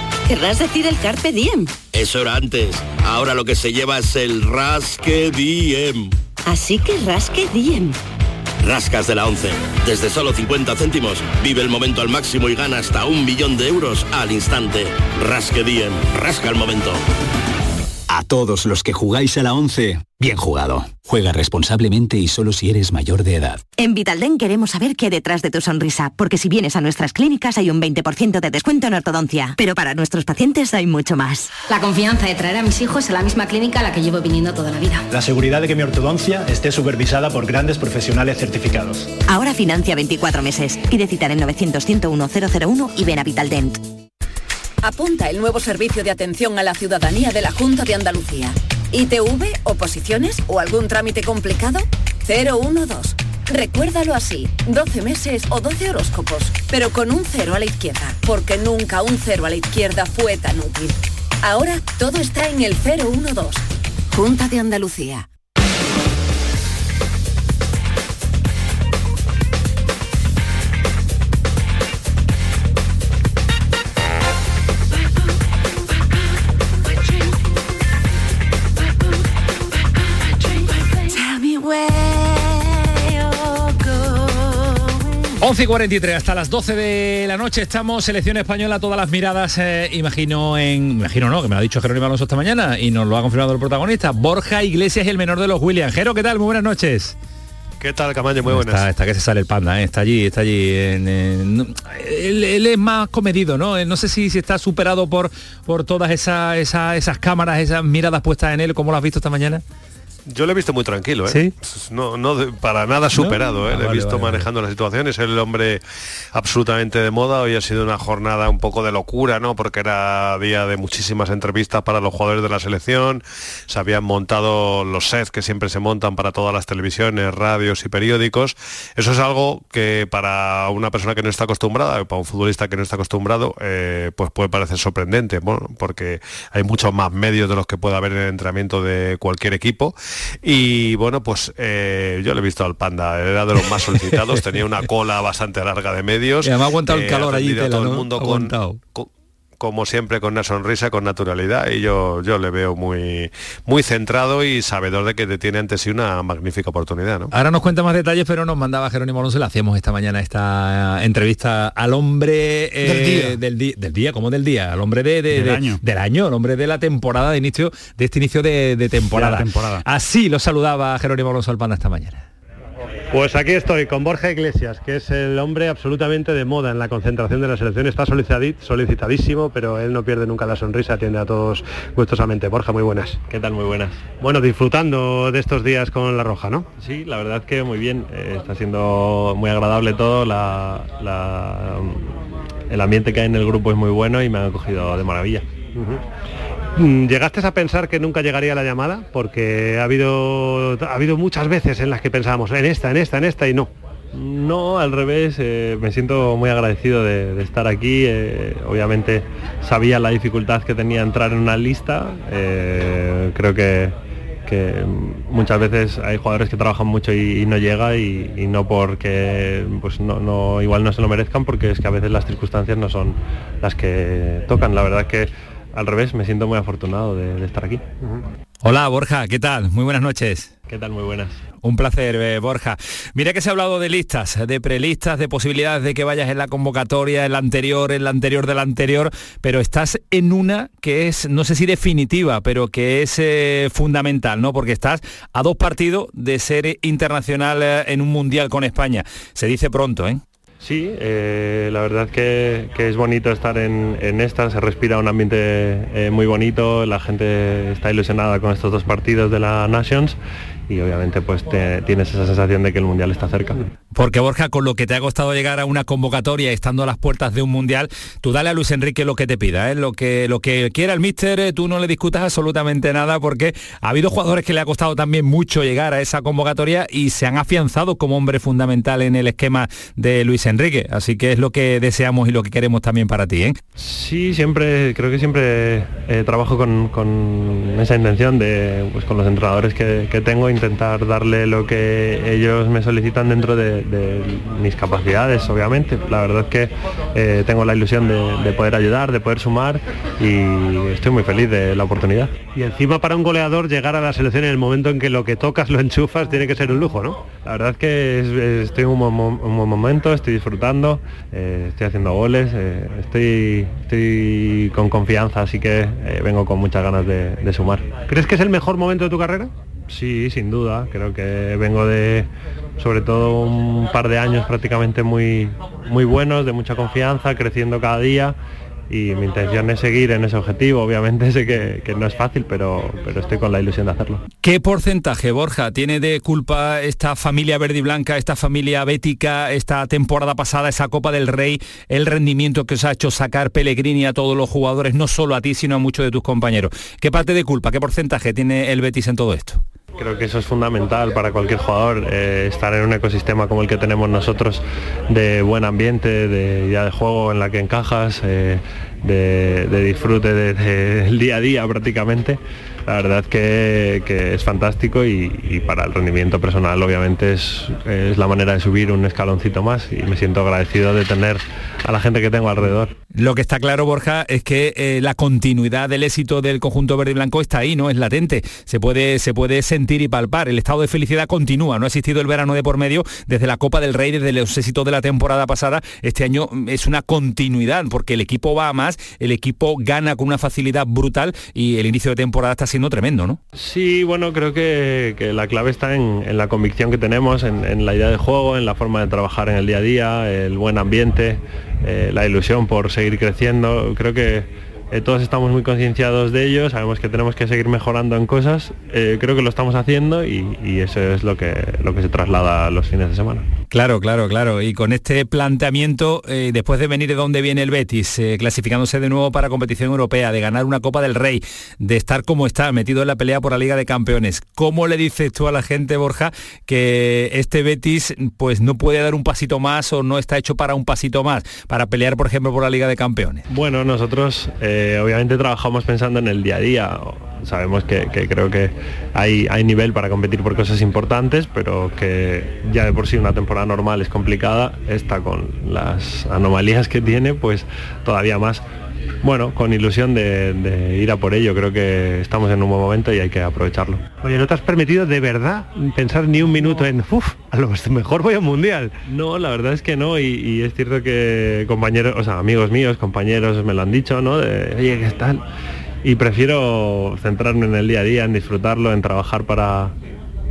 Querrás decir el carpe diem. Eso era antes. Ahora lo que se lleva es el Rasque Diem. Así que rasque diem. Rascas de la 11. Desde solo 50 céntimos, vive el momento al máximo y gana hasta un millón de euros al instante. Rasque Diem. Rasca el momento. A todos los que jugáis a la 11, bien jugado. Juega responsablemente y solo si eres mayor de edad. En Vitalden queremos saber qué hay detrás de tu sonrisa, porque si vienes a nuestras clínicas hay un 20% de descuento en ortodoncia, pero para nuestros pacientes hay mucho más. La confianza de traer a mis hijos a la misma clínica a la que llevo viniendo toda la vida. La seguridad de que mi ortodoncia esté supervisada por grandes profesionales certificados. Ahora financia 24 meses. Pide cita en el 900 101 001 y ven a Vitaldent. Apunta el nuevo servicio de atención a la ciudadanía de la Junta de Andalucía. ITV, oposiciones o algún trámite complicado? 012. Recuérdalo así, 12 meses o 12 horóscopos, pero con un cero a la izquierda, porque nunca un cero a la izquierda fue tan útil. Ahora todo está en el 012. Junta de Andalucía. 11 y 43, hasta las 12 de la noche estamos, selección española, todas las miradas, eh, imagino en, imagino no, que me lo ha dicho Jerónimo Alonso esta mañana y nos lo ha confirmado el protagonista, Borja Iglesias, el menor de los Williams. Jero, ¿qué tal? Muy buenas noches. ¿Qué tal, Camaño? Muy buenas. Está, está que se sale el panda, ¿eh? está allí, está allí. en- en- no, él, él es más comedido, ¿no? No sé si, si está superado por, por todas esas, esas, esas cámaras, esas miradas puestas en él, como lo has visto esta mañana. Yo lo he visto muy tranquilo, ¿eh? ¿Sí? No, para nada superado, ¿eh? Ah, Le he vale, visto vale, vale. manejando las situaciones, el hombre absolutamente de moda. Hoy ha sido una jornada un poco de locura, ¿no? Porque era día de muchísimas entrevistas para los jugadores de la selección. Se habían montado los sets que siempre se montan para todas las televisiones, radios y periódicos. Eso es algo que para una persona que no está acostumbrada, para un futbolista que no está acostumbrado, eh, pues puede parecer sorprendente, bueno, porque hay muchos más medios de los que puede haber en el entrenamiento de cualquier equipo. Y bueno, pues eh, yo le he visto al Panda, era de los más solicitados, tenía una cola bastante larga de medios. Y además ha aguantado el eh, calor ha allí, tela, todo ¿no? el mundo Ha con, con- como siempre con una sonrisa, con naturalidad y yo, yo le veo muy, muy centrado y sabedor de que te tiene ante sí una magnífica oportunidad. ¿no? Ahora nos cuenta más detalles, pero nos mandaba Jerónimo Alonso, le hacíamos esta mañana esta entrevista al hombre eh, Del día. del, di- del día, ¿cómo del día? Al hombre de, de- Del de- año. del año, el hombre de la temporada de inicio, de este inicio de, de temporada. De la temporada. Así lo saludaba Jerónimo Alonso al Panda esta mañana. Pues aquí estoy con Borja Iglesias, que es el hombre absolutamente de moda en la concentración de la selección. Está solicitadísimo, pero él no pierde nunca la sonrisa, atiende a todos gustosamente. Borja, muy buenas. ¿Qué tal? Muy buenas. Bueno, disfrutando de estos días con la Roja, ¿no? Sí, la verdad que muy bien. eh, está siendo muy agradable todo. la- la- el ambiente que hay en el grupo es muy bueno y me han acogido de maravilla. ¿Llegaste a pensar que nunca llegaría la llamada? Porque ha habido, ha habido muchas veces en las que pensábamos en esta, en esta, en esta y no. No, al revés, eh, me siento muy agradecido de, estar aquí. eh, obviamente sabía la dificultad que tenía entrar en una lista. eh, creo que, muchas veces hay jugadores que trabajan mucho y, no llega y, no porque pues no, igual no se lo merezcan porque es que a veces las circunstancias no son las que tocan. La verdad que al revés, me siento muy afortunado de, de estar aquí. Hola Borja, ¿qué tal? Muy buenas noches. ¿Qué tal? Muy buenas. Un placer, eh, Borja. Mira que se ha hablado de listas, de prelistas, de posibilidades de que vayas en la convocatoria, en la anterior, en la anterior de la anterior, pero estás en una que es, no sé si definitiva, pero que es eh, fundamental, ¿no? Porque estás a dos partidos de ser internacional eh, en un mundial con España. Se dice pronto, ¿eh? Sí, eh, la verdad que, es bonito estar en, en esta, se respira un ambiente eh, muy bonito, la gente está ilusionada con estos dos partidos de la Nations y obviamente pues te- tienes esa sensación de que el Mundial está cerca. Porque Borja, con lo que te ha costado llegar a una convocatoria estando a las puertas de un mundial, tú dale a Luis Enrique lo que te pida, ¿eh? lo, que, lo que quiera el míster, eh, tú no le discutas absolutamente nada porque ha habido jugadores que le ha costado también mucho llegar a esa convocatoria y se han afianzado como hombre fundamental en el esquema de Luis Enrique. Así que es lo que deseamos y lo que queremos también para ti. ¿eh? Sí, siempre, creo que siempre eh, trabajo con, con esa intención de, pues con los entrenadores que, que tengo, intentar darle lo que ellos me solicitan dentro de, mis capacidades, obviamente. La verdad es que eh, tengo la ilusión de, de poder ayudar, de poder sumar y estoy muy feliz de la oportunidad. Y encima para un goleador llegar a la selección en el momento en que lo que tocas lo enchufas tiene que ser un lujo, ¿no? La verdad es que es- es- estoy en un, buen momento, estoy disfrutando, eh, estoy haciendo goles, eh, estoy, con confianza, así que vengo con muchas ganas de sumar. ¿Crees que es el mejor momento de tu carrera? Sí, sin duda. Creo que vengo de, sobre todo, un par de años prácticamente muy, muy buenos, de mucha confianza, creciendo cada día. Y mi intención es seguir en ese objetivo. Obviamente sé que, no es fácil, pero, pero estoy con la ilusión de hacerlo. ¿Qué porcentaje, Borja, tiene de culpa esta familia verde y blanca, esta familia bética, esta temporada pasada, esa Copa del Rey, el rendimiento que os ha hecho sacar Pellegrini a todos los jugadores, no solo a ti, sino a muchos de tus compañeros? ¿Qué parte de culpa, qué porcentaje tiene el Betis en todo esto? Creo que eso es fundamental para cualquier jugador, eh, estar en un ecosistema como el que tenemos nosotros, de buen ambiente, de idea de juego en la que encajas, eh, de, disfrute de- de- del día a día prácticamente. La verdad que, es fantástico y, para el rendimiento personal obviamente es, la manera de subir un escaloncito más y me siento agradecido de tener a la gente que tengo alrededor. Lo que está claro, Borja, es que eh, la continuidad del éxito del conjunto verde y blanco está ahí, ¿no? Es latente. Se puede, se puede sentir y palpar. El estado de felicidad continúa. No ha existido el verano de por medio desde la Copa del Rey, desde los éxitos de la temporada pasada. Este año es una continuidad porque el equipo va a más, el equipo gana con una facilidad brutal y el inicio de temporada está siendo tremendo, ¿no? Sí, bueno, creo que, la clave está en, la convicción que tenemos, en, la idea de juego, en la forma de trabajar en el día a día, el buen ambiente, eh, la ilusión por seguir creciendo. Creo que eh, todos estamos muy concienciados de ello, sabemos que tenemos que seguir mejorando en cosas, eh, creo que lo estamos haciendo y, y eso es lo que, lo que se traslada a los fines de semana. Claro, claro, claro. Y con este planteamiento, eh, después de venir de donde viene el Betis, eh, clasificándose de nuevo para competición europea, de ganar una Copa del Rey, de estar como está, metido en la pelea por la Liga de Campeones, ¿cómo le dices tú a la gente, Borja, que este Betis pues no puede dar un pasito más o no está hecho para un pasito más, para pelear, por ejemplo, por la Liga de Campeones? Bueno, nosotros eh, obviamente trabajamos pensando en el día a día. Sabemos que, creo que hay nivel para competir por cosas importantes, pero que ya de por sí una temporada normal es complicada, esta con las anomalías que tiene, pues todavía más. Bueno, con ilusión de, de ir a por ello, creo que estamos en un buen momento y hay que aprovecharlo. Oye, ¿no te has permitido de verdad pensar ni un minuto en, uff, a lo mejor voy a un mundial? No, la verdad es que no, y, y es cierto que compañeros, o sea, amigos míos, compañeros me lo han dicho, ¿no? De, oye, ¿qué tal? Y prefiero centrarme en el día a día, en disfrutarlo, en trabajar para,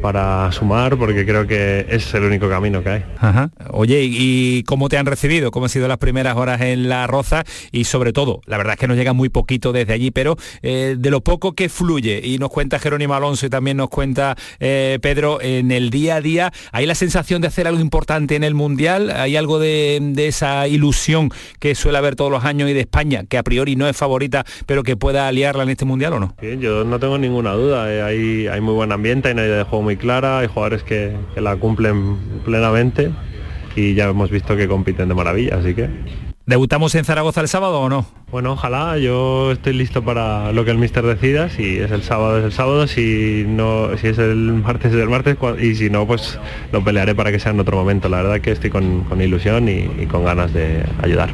para sumar, porque creo que es el único camino que hay. Ajá. Oye, ¿y cómo te han recibido? ¿Cómo han sido las primeras horas en La Roza? Y sobre todo, la verdad es que nos llega muy poquito desde allí, pero eh, de lo poco que fluye, y nos cuenta Jerónimo Alonso y también nos cuenta eh, Pedro, en el día a día, ¿hay la sensación de hacer algo importante en el Mundial? ¿Hay algo de, de esa ilusión que suele haber todos los años y de España, que a priori no es favorita, pero que pueda aliarla en este Mundial o no? Bien, yo no tengo ninguna duda, eh, hay, hay muy buen ambiente, hay una idea de juego muy clara, hay jugadores que, que la cumplen plenamente y ya hemos visto que compiten de maravilla, así que... ¿Debutamos en Zaragoza el sábado o no? Bueno, ojalá, yo estoy listo para lo que el míster decida, si es el sábado es el sábado, si no, si es el martes es el martes y si no, pues lo pelearé para que sea en otro momento. La verdad que estoy con, con ilusión y, y con ganas de ayudar.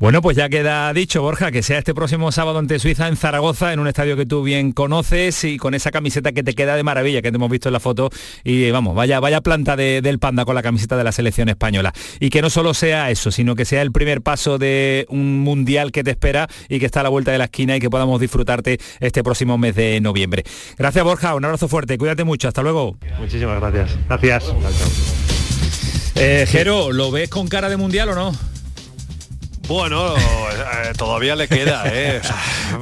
Bueno, pues ya queda dicho, Borja, que sea este próximo sábado ante Suiza en Zaragoza, en un estadio que tú bien conoces y con esa camiseta que te queda de maravilla, que te hemos visto en la foto. Y vamos, vaya, vaya planta de- del panda con la camiseta de la selección española. Y que no solo sea eso, sino que sea el primer paso de un mundial que te espera y que está a la vuelta de la esquina y que podamos disfrutarte este próximo mes de noviembre. Gracias, Borja, un abrazo fuerte, cuídate mucho, hasta luego. Muchísimas gracias. Gracias. Eh, Jero, ¿lo ves con cara de mundial o no? Bueno, eh, todavía le queda, ¿eh?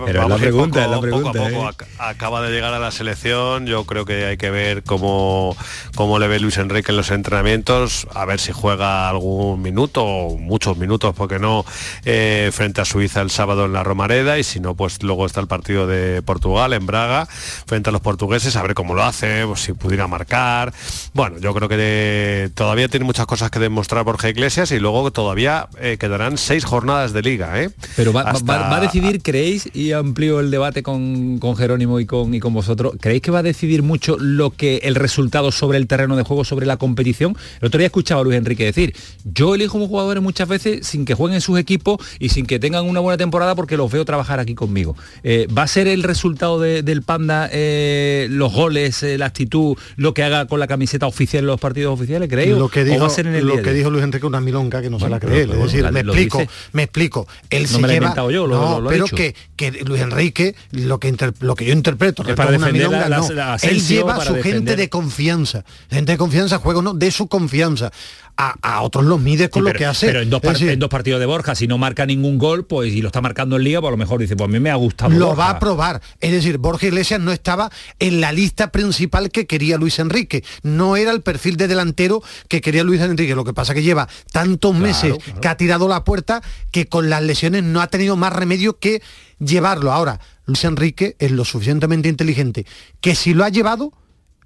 Pero vamos la pregunta, poco- la pregunta, Poco a poco ¿eh? ac- acaba de llegar a la selección, yo creo que hay que ver cómo, cómo le ve Luis Enrique en los entrenamientos, a ver si juega algún minuto o muchos minutos, porque no, eh, frente a Suiza el sábado en la Romareda y si no, pues luego está el partido de Portugal en Braga, frente a los portugueses, a ver cómo lo hace, pues, si pudiera marcar. Bueno, yo creo que de- todavía tiene muchas cosas que demostrar Borja Iglesias y luego todavía eh, quedarán seis jornadas de liga. ¿eh? Pero va, va- Hasta- va a decidir, ¿creéis? Y amplío el debate con, con Jerónimo y con, y con vosotros. ¿Creéis que va a decidir mucho lo que el resultado sobre el terreno de juego, sobre la competición? El otro día escuchaba a Luis Enrique decir, yo elijo a jugadores muchas veces sin que jueguen sus equipos y sin que tengan una buena temporada porque los veo trabajar aquí conmigo. Eh, ¿Va a ser el resultado de- del Panda, eh, los goles, eh, la actitud, lo que haga con la camiseta oficial en los partidos oficiales, creéis? Lo que ¿O dijo, va a ser en el lo que día? dijo Luis Enrique una milonga que no se la cree pero Es decir, me explico, dice. Me explico. Él No se me lleva, yo, lo- no, lo- pero que, que Luis Enrique, lo que, inter- lo que yo interpreto, Es para una defender milonga, la- no. la- él lleva a su gente de confianza. Gente de confianza, juego no, de su confianza. A, a otros los mide con Sí, lo que hace. pero en, dos Es par- decir, en dos partidos de Borja, si no marca ningún gol, pues y lo está marcando en Liga, pues a lo mejor dice, pues a mí me ha gustado. lo Borja. va a probar. Es decir, Borja Iglesias no estaba en la lista principal que quería Luis Enrique. No era el perfil de delantero que quería Luis Enrique. Lo que pasa que lleva tantos meses que ha tirado la puerta que con las lesiones no ha tenido más remedio que llevarlo. Ahora, Luis Enrique es lo suficientemente inteligente que si lo ha llevado,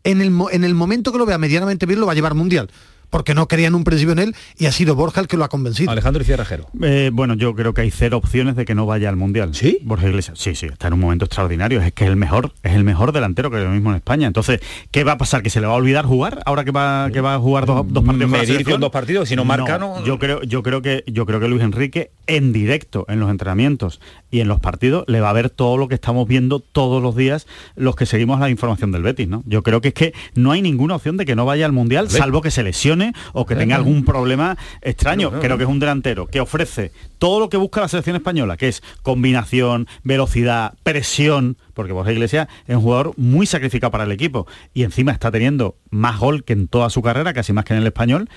en el, en el momento que lo vea medianamente bien, lo va a llevar mundial. Porque no creía en un principio en él y ha sido Borja el que lo ha convencido. Alejandro y Cierrajero. Eh, bueno, yo creo que hay cero opciones de que no vaya al Mundial. ¿Sí? Borja Iglesias. Sí, sí, está en un momento extraordinario. Es que es el mejor, es el mejor delantero que ahora mismo en España. Entonces, ¿qué va a pasar? ¿Que se le va a olvidar jugar ahora que va, que va a jugar dos, dos partidos Medir con dos partidos, si no marca, no- Yo creo, yo creo que yo creo que Luis Enrique en directo, en los entrenamientos y en los partidos, le va a ver todo lo que estamos viendo todos los días los que seguimos la información del Betis, ¿no? Yo creo que es que no hay ninguna opción de que no vaya al Mundial, salvo que se lesione o que tenga algún problema extraño. No, no, Creo que es un delantero que ofrece todo lo que busca la selección española, que es combinación, velocidad, presión, porque Borja Iglesias es un jugador muy sacrificado para el equipo y encima está teniendo más gol que en toda su carrera, casi más que en el español.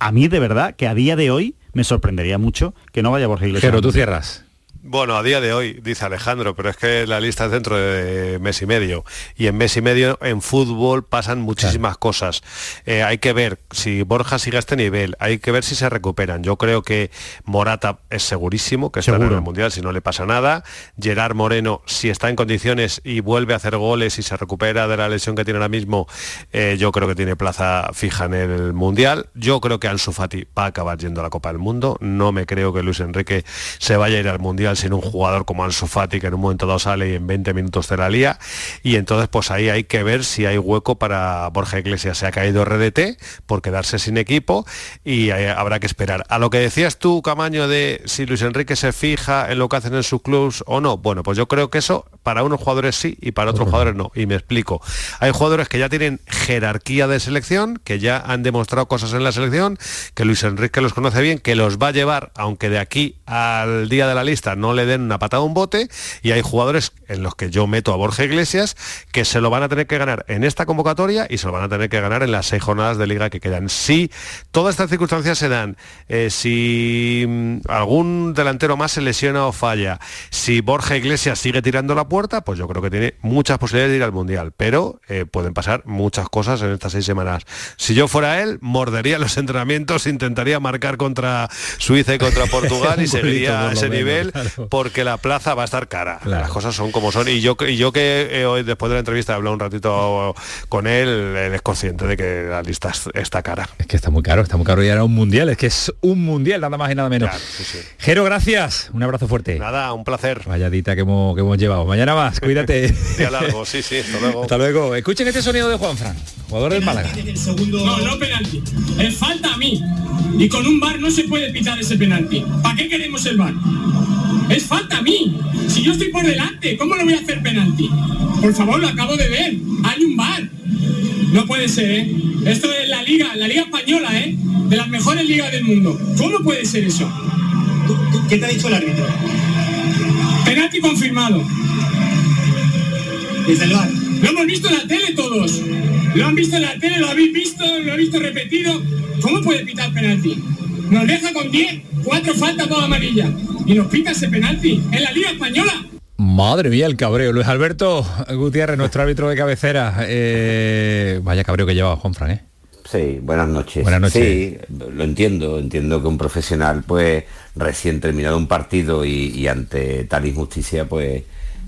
A mí de verdad que a día de hoy me sorprendería mucho que no vaya Borja Iglesias. Pero tú cierras. Bueno, a día de hoy, dice Alejandro, pero es que la lista es dentro de mes y medio. Y en mes y medio en fútbol pasan muchísimas cosas. Eh, hay que ver si Borja sigue a este nivel, hay que ver si se recuperan. Yo creo que Morata es segurísimo que estará en el Mundial si no le pasa nada. Gerard Moreno, si está en condiciones y vuelve a hacer goles y se recupera de la lesión que tiene ahora mismo, eh, yo creo que tiene plaza fija en el Mundial. Yo creo que Ansu Fati va a acabar yendo a la Copa del Mundo. No me creo que Luis Enrique se vaya a ir al Mundial sin un jugador como Ansu Fati que en un momento dado sale y en 20 minutos te la lía. Y entonces pues ahí hay que ver si hay hueco para Borja Iglesias. Se ha caído RDT por quedarse sin equipo y habrá que esperar. A lo que decías tú, Camaño, de si Luis Enrique se fija en lo que hacen en sus clubs o no. Bueno, pues yo creo que eso para unos jugadores sí y para otros jugadores no. Y me explico. Hay jugadores que ya tienen jerarquía de selección, que ya han demostrado cosas en la selección, que Luis Enrique los conoce bien, que los va a llevar, aunque de aquí al día de la lista no le den una patada a un bote, y hay jugadores en los que yo meto a Borja Iglesias, que se lo van a tener que ganar en esta convocatoria y se lo van a tener que ganar en las seis jornadas de liga que quedan. Si todas estas circunstancias se dan, eh, si mm, algún delantero más se lesiona o falla, si Borja Iglesias sigue tirando la puerta, pues yo creo que tiene muchas posibilidades de ir al Mundial, pero eh, pueden pasar muchas cosas en estas seis semanas. Si yo fuera él, mordería los entrenamientos, intentaría marcar contra Suiza y contra Portugal y seguiría a ese nivel porque la plaza va a estar cara. Las cosas son como son. Y yo, y yo que hoy, después de la entrevista, he hablado un ratito con él, él es consciente de que la lista está cara. Es que está muy caro, está muy caro y era un mundial, es que es un mundial, nada más y nada menos. Jero, gracias. Un abrazo fuerte. Nada, un placer. Valladita que hemos, que hemos llevado. Mañana más, cuídate. Día largo, sí, sí, hasta luego. Hasta luego. Escuchen este sonido de Juan Fran, jugador del Málaga. No, no penalti. Es falta a mí. Y con un bar no se puede pitar ese penalti. ¿Para qué queremos el bar? Es falta a mí. Si yo estoy por delante, ¿cómo no voy a hacer penalti? Por favor, lo acabo de ver. Hay un bar. No puede ser, ¿eh? Esto es la liga, la liga española, ¿eh? De las mejores ligas del mundo. ¿Cómo puede ser eso? ¿Qué te ha dicho el árbitro? Penalti confirmado. Desde el bar. Lo hemos visto en la tele todos. Lo han visto en la tele, lo habéis visto, lo he visto repetido. ¿Cómo puede pitar penalti? Nos deja con 10, 4 faltas, toda amarilla. Y nos pita ese penalti en la Liga Española. Madre mía, el cabreo. Luis Alberto Gutiérrez, nuestro árbitro de cabecera. Eh, vaya cabreo que lleva Juan Fran, ¿eh? Sí, buenas noches. Buenas noches. Sí, lo entiendo, entiendo que un profesional, pues, recién terminado un partido y ante tal injusticia, pues,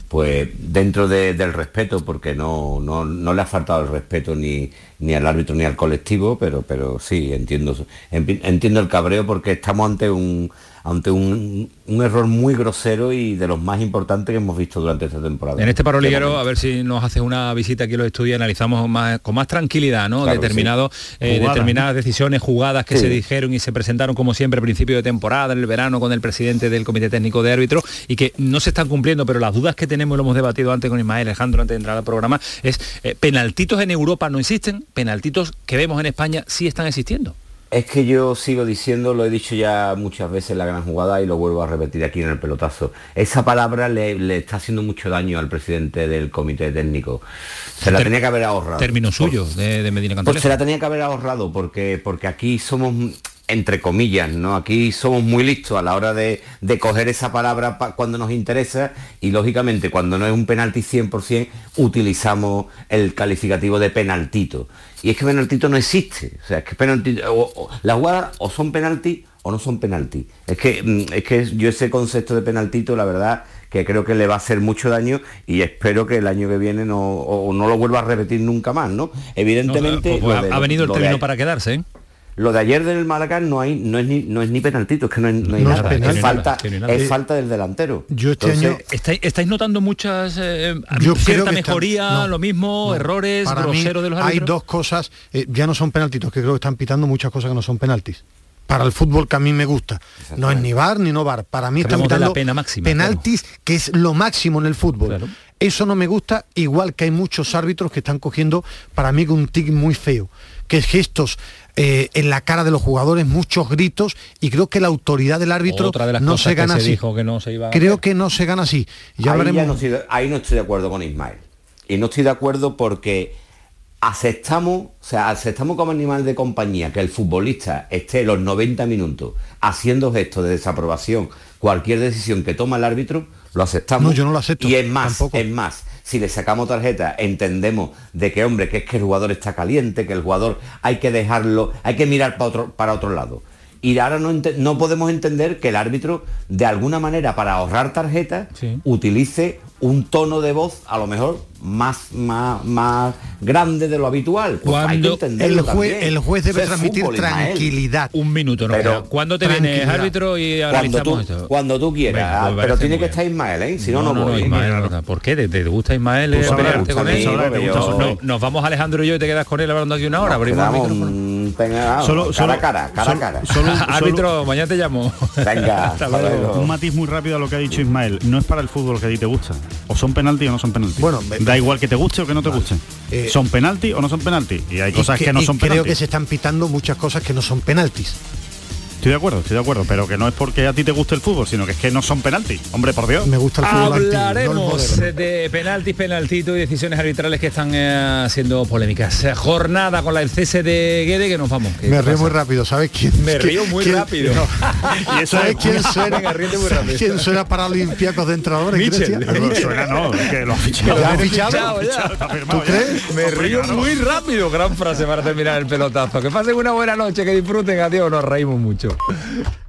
pues dentro del respeto, porque no, no, le ha faltado el respeto ni, ni al árbitro ni al colectivo, pero, pero sí, entiendo, entiendo el cabreo porque estamos ante un, ante un, error muy grosero y de los más importantes que hemos visto durante esta temporada. En este paroliguero, a ver si nos hace una visita aquí a los estudios, analizamos más, con más tranquilidad, ¿no? Determinado, eh, determinadas decisiones, jugadas que se dijeron y se presentaron como siempre a principio de temporada, en el verano, con el presidente del Comité Técnico de Árbitros, y que no se están cumpliendo, pero las dudas que tenemos, lo hemos debatido antes con Ismael Alejandro antes de entrar al programa, es eh, penaltitos en Europa no existen, penaltitos que vemos en España sí están existiendo. Es que yo sigo diciendo, lo he dicho ya muchas veces en la gran jugada y lo vuelvo a repetir aquí en el pelotazo. Esa palabra le, está haciendo mucho daño al presidente del comité técnico. Se la tenía que haber ahorrado. Término suyo de, Medina Cantalejo. Pues se la tenía que haber ahorrado porque, porque aquí somos entre comillas, ¿no? Aquí somos muy listos a la hora de, coger esa palabra cuando nos interesa y lógicamente cuando no es un penalti 100% utilizamos el calificativo de penaltito. Y es que penaltito no existe. O sea, es que penalti, o, las jugadas o son penalti o no son penalti. Es que, mm, es que yo ese concepto de penaltito, la verdad, que creo que le va a hacer mucho daño y espero que el año que viene no, no lo vuelva a repetir nunca más, ¿no? Evidentemente... Pues, ha, venido el término para quedarse, ¿eh? Lo de ayer del Málaga no hay, no es ni, no es ni penaltito, es que no, hay, nada. Es, falta, es falta del delantero. Yo este año ¿estáis, notando muchas eh, cierta mejoría, lo mismo, errores, groseros de los Hay dos cosas, eh, ya no son penaltitos, que creo que están pitando muchas cosas que no son penaltis para el fútbol que a mí me gusta. No es ni bar ni no bar. Para mí están pitando penaltis, que es lo máximo en el fútbol. Eso no me gusta, igual que hay muchos árbitros que están cogiendo para mí un tic muy feo, que es gestos eh, en la cara de los jugadores, muchos gritos y creo que la autoridad del árbitro no se gana así. creo que no se gana así. Ya ahí, no estoy, ahí no estoy de acuerdo con Ismael. Y no estoy de acuerdo porque aceptamos, o sea, aceptamos como animal de compañía que el futbolista esté los 90 minutos haciendo gestos de desaprobación cualquier decisión que toma el árbitro lo aceptamos. No, yo no lo acepto, Y es más, es más, si le sacamos tarjeta, entendemos de que, hombre, que es que el jugador está caliente, que el jugador hay que dejarlo, hay que mirar para otro, para otro lado. Y ahora no, no podemos entender que el árbitro, de alguna manera, para ahorrar tarjetas, utilice un tono de voz a lo mejor más, más, más grande de lo habitual. Pues hay que el, juez, también. el juez debe transmitir fútbol, tranquilidad. Un minuto, ¿no? Pero- ¿Cuándo te vienes, árbitro, y Cuando tú, esto? cuando tú quieras, Venga, pues pero tiene que estar Ismael, ¿eh? Si no, no, no, no. Ismael, ¿Por qué? ¿Te, te gusta Ismael? Tú eh, gusta con mí, él? No, Nos vamos Alejandro y yo y te quedas con él hablando aquí una hora. Abrimos el micrófono. Venga, Solo- cara solo- a cara, cara a cara. solo- Árbitro, mañana te llamo. Venga, Hasta luego. Un matiz muy rápido a lo que ha dicho Ismael. No es para el fútbol que a ti te gusta. O son penalti o no son penalti. Bueno, da igual que te guste o que no te guste. Eh, son penalti o no son penalti. Y hay cosas Y que, no y son creo penalti. que se están pitando muchas cosas que no son penaltis. Estoy de acuerdo, estoy de acuerdo, pero que no es porque a ti te guste el fútbol, sino que es que no son penalti. Hombre, por Dios. Me gusta el fútbol antiguo, no el Hablaremos de penaltis, penaltitos y decisiones arbitrales que están eh, siendo polémicas. Eh, Jornada con la del cese de Guede que nos vamos. ¿Qué Me río pasa? muy rápido, ¿sabes quién? Me quién- río muy quién- rápido. Y eso ¿Sabes es- quién suena? Venga, ríete muy ¿Sabes rápido. quién suena para Olympiacos de entrenador en Michel. Grecia? No, suena no, es que lo ha Que fichado. lo ¿Ya ha tiene fichado? ya. Está firmado ¿Tú ya. crees? Me Hombre, río claro. muy rápido. Gran frase para terminar el pelotazo. Que pasen una buena noche, que disfruten. Adiós, nos reímos mucho. все.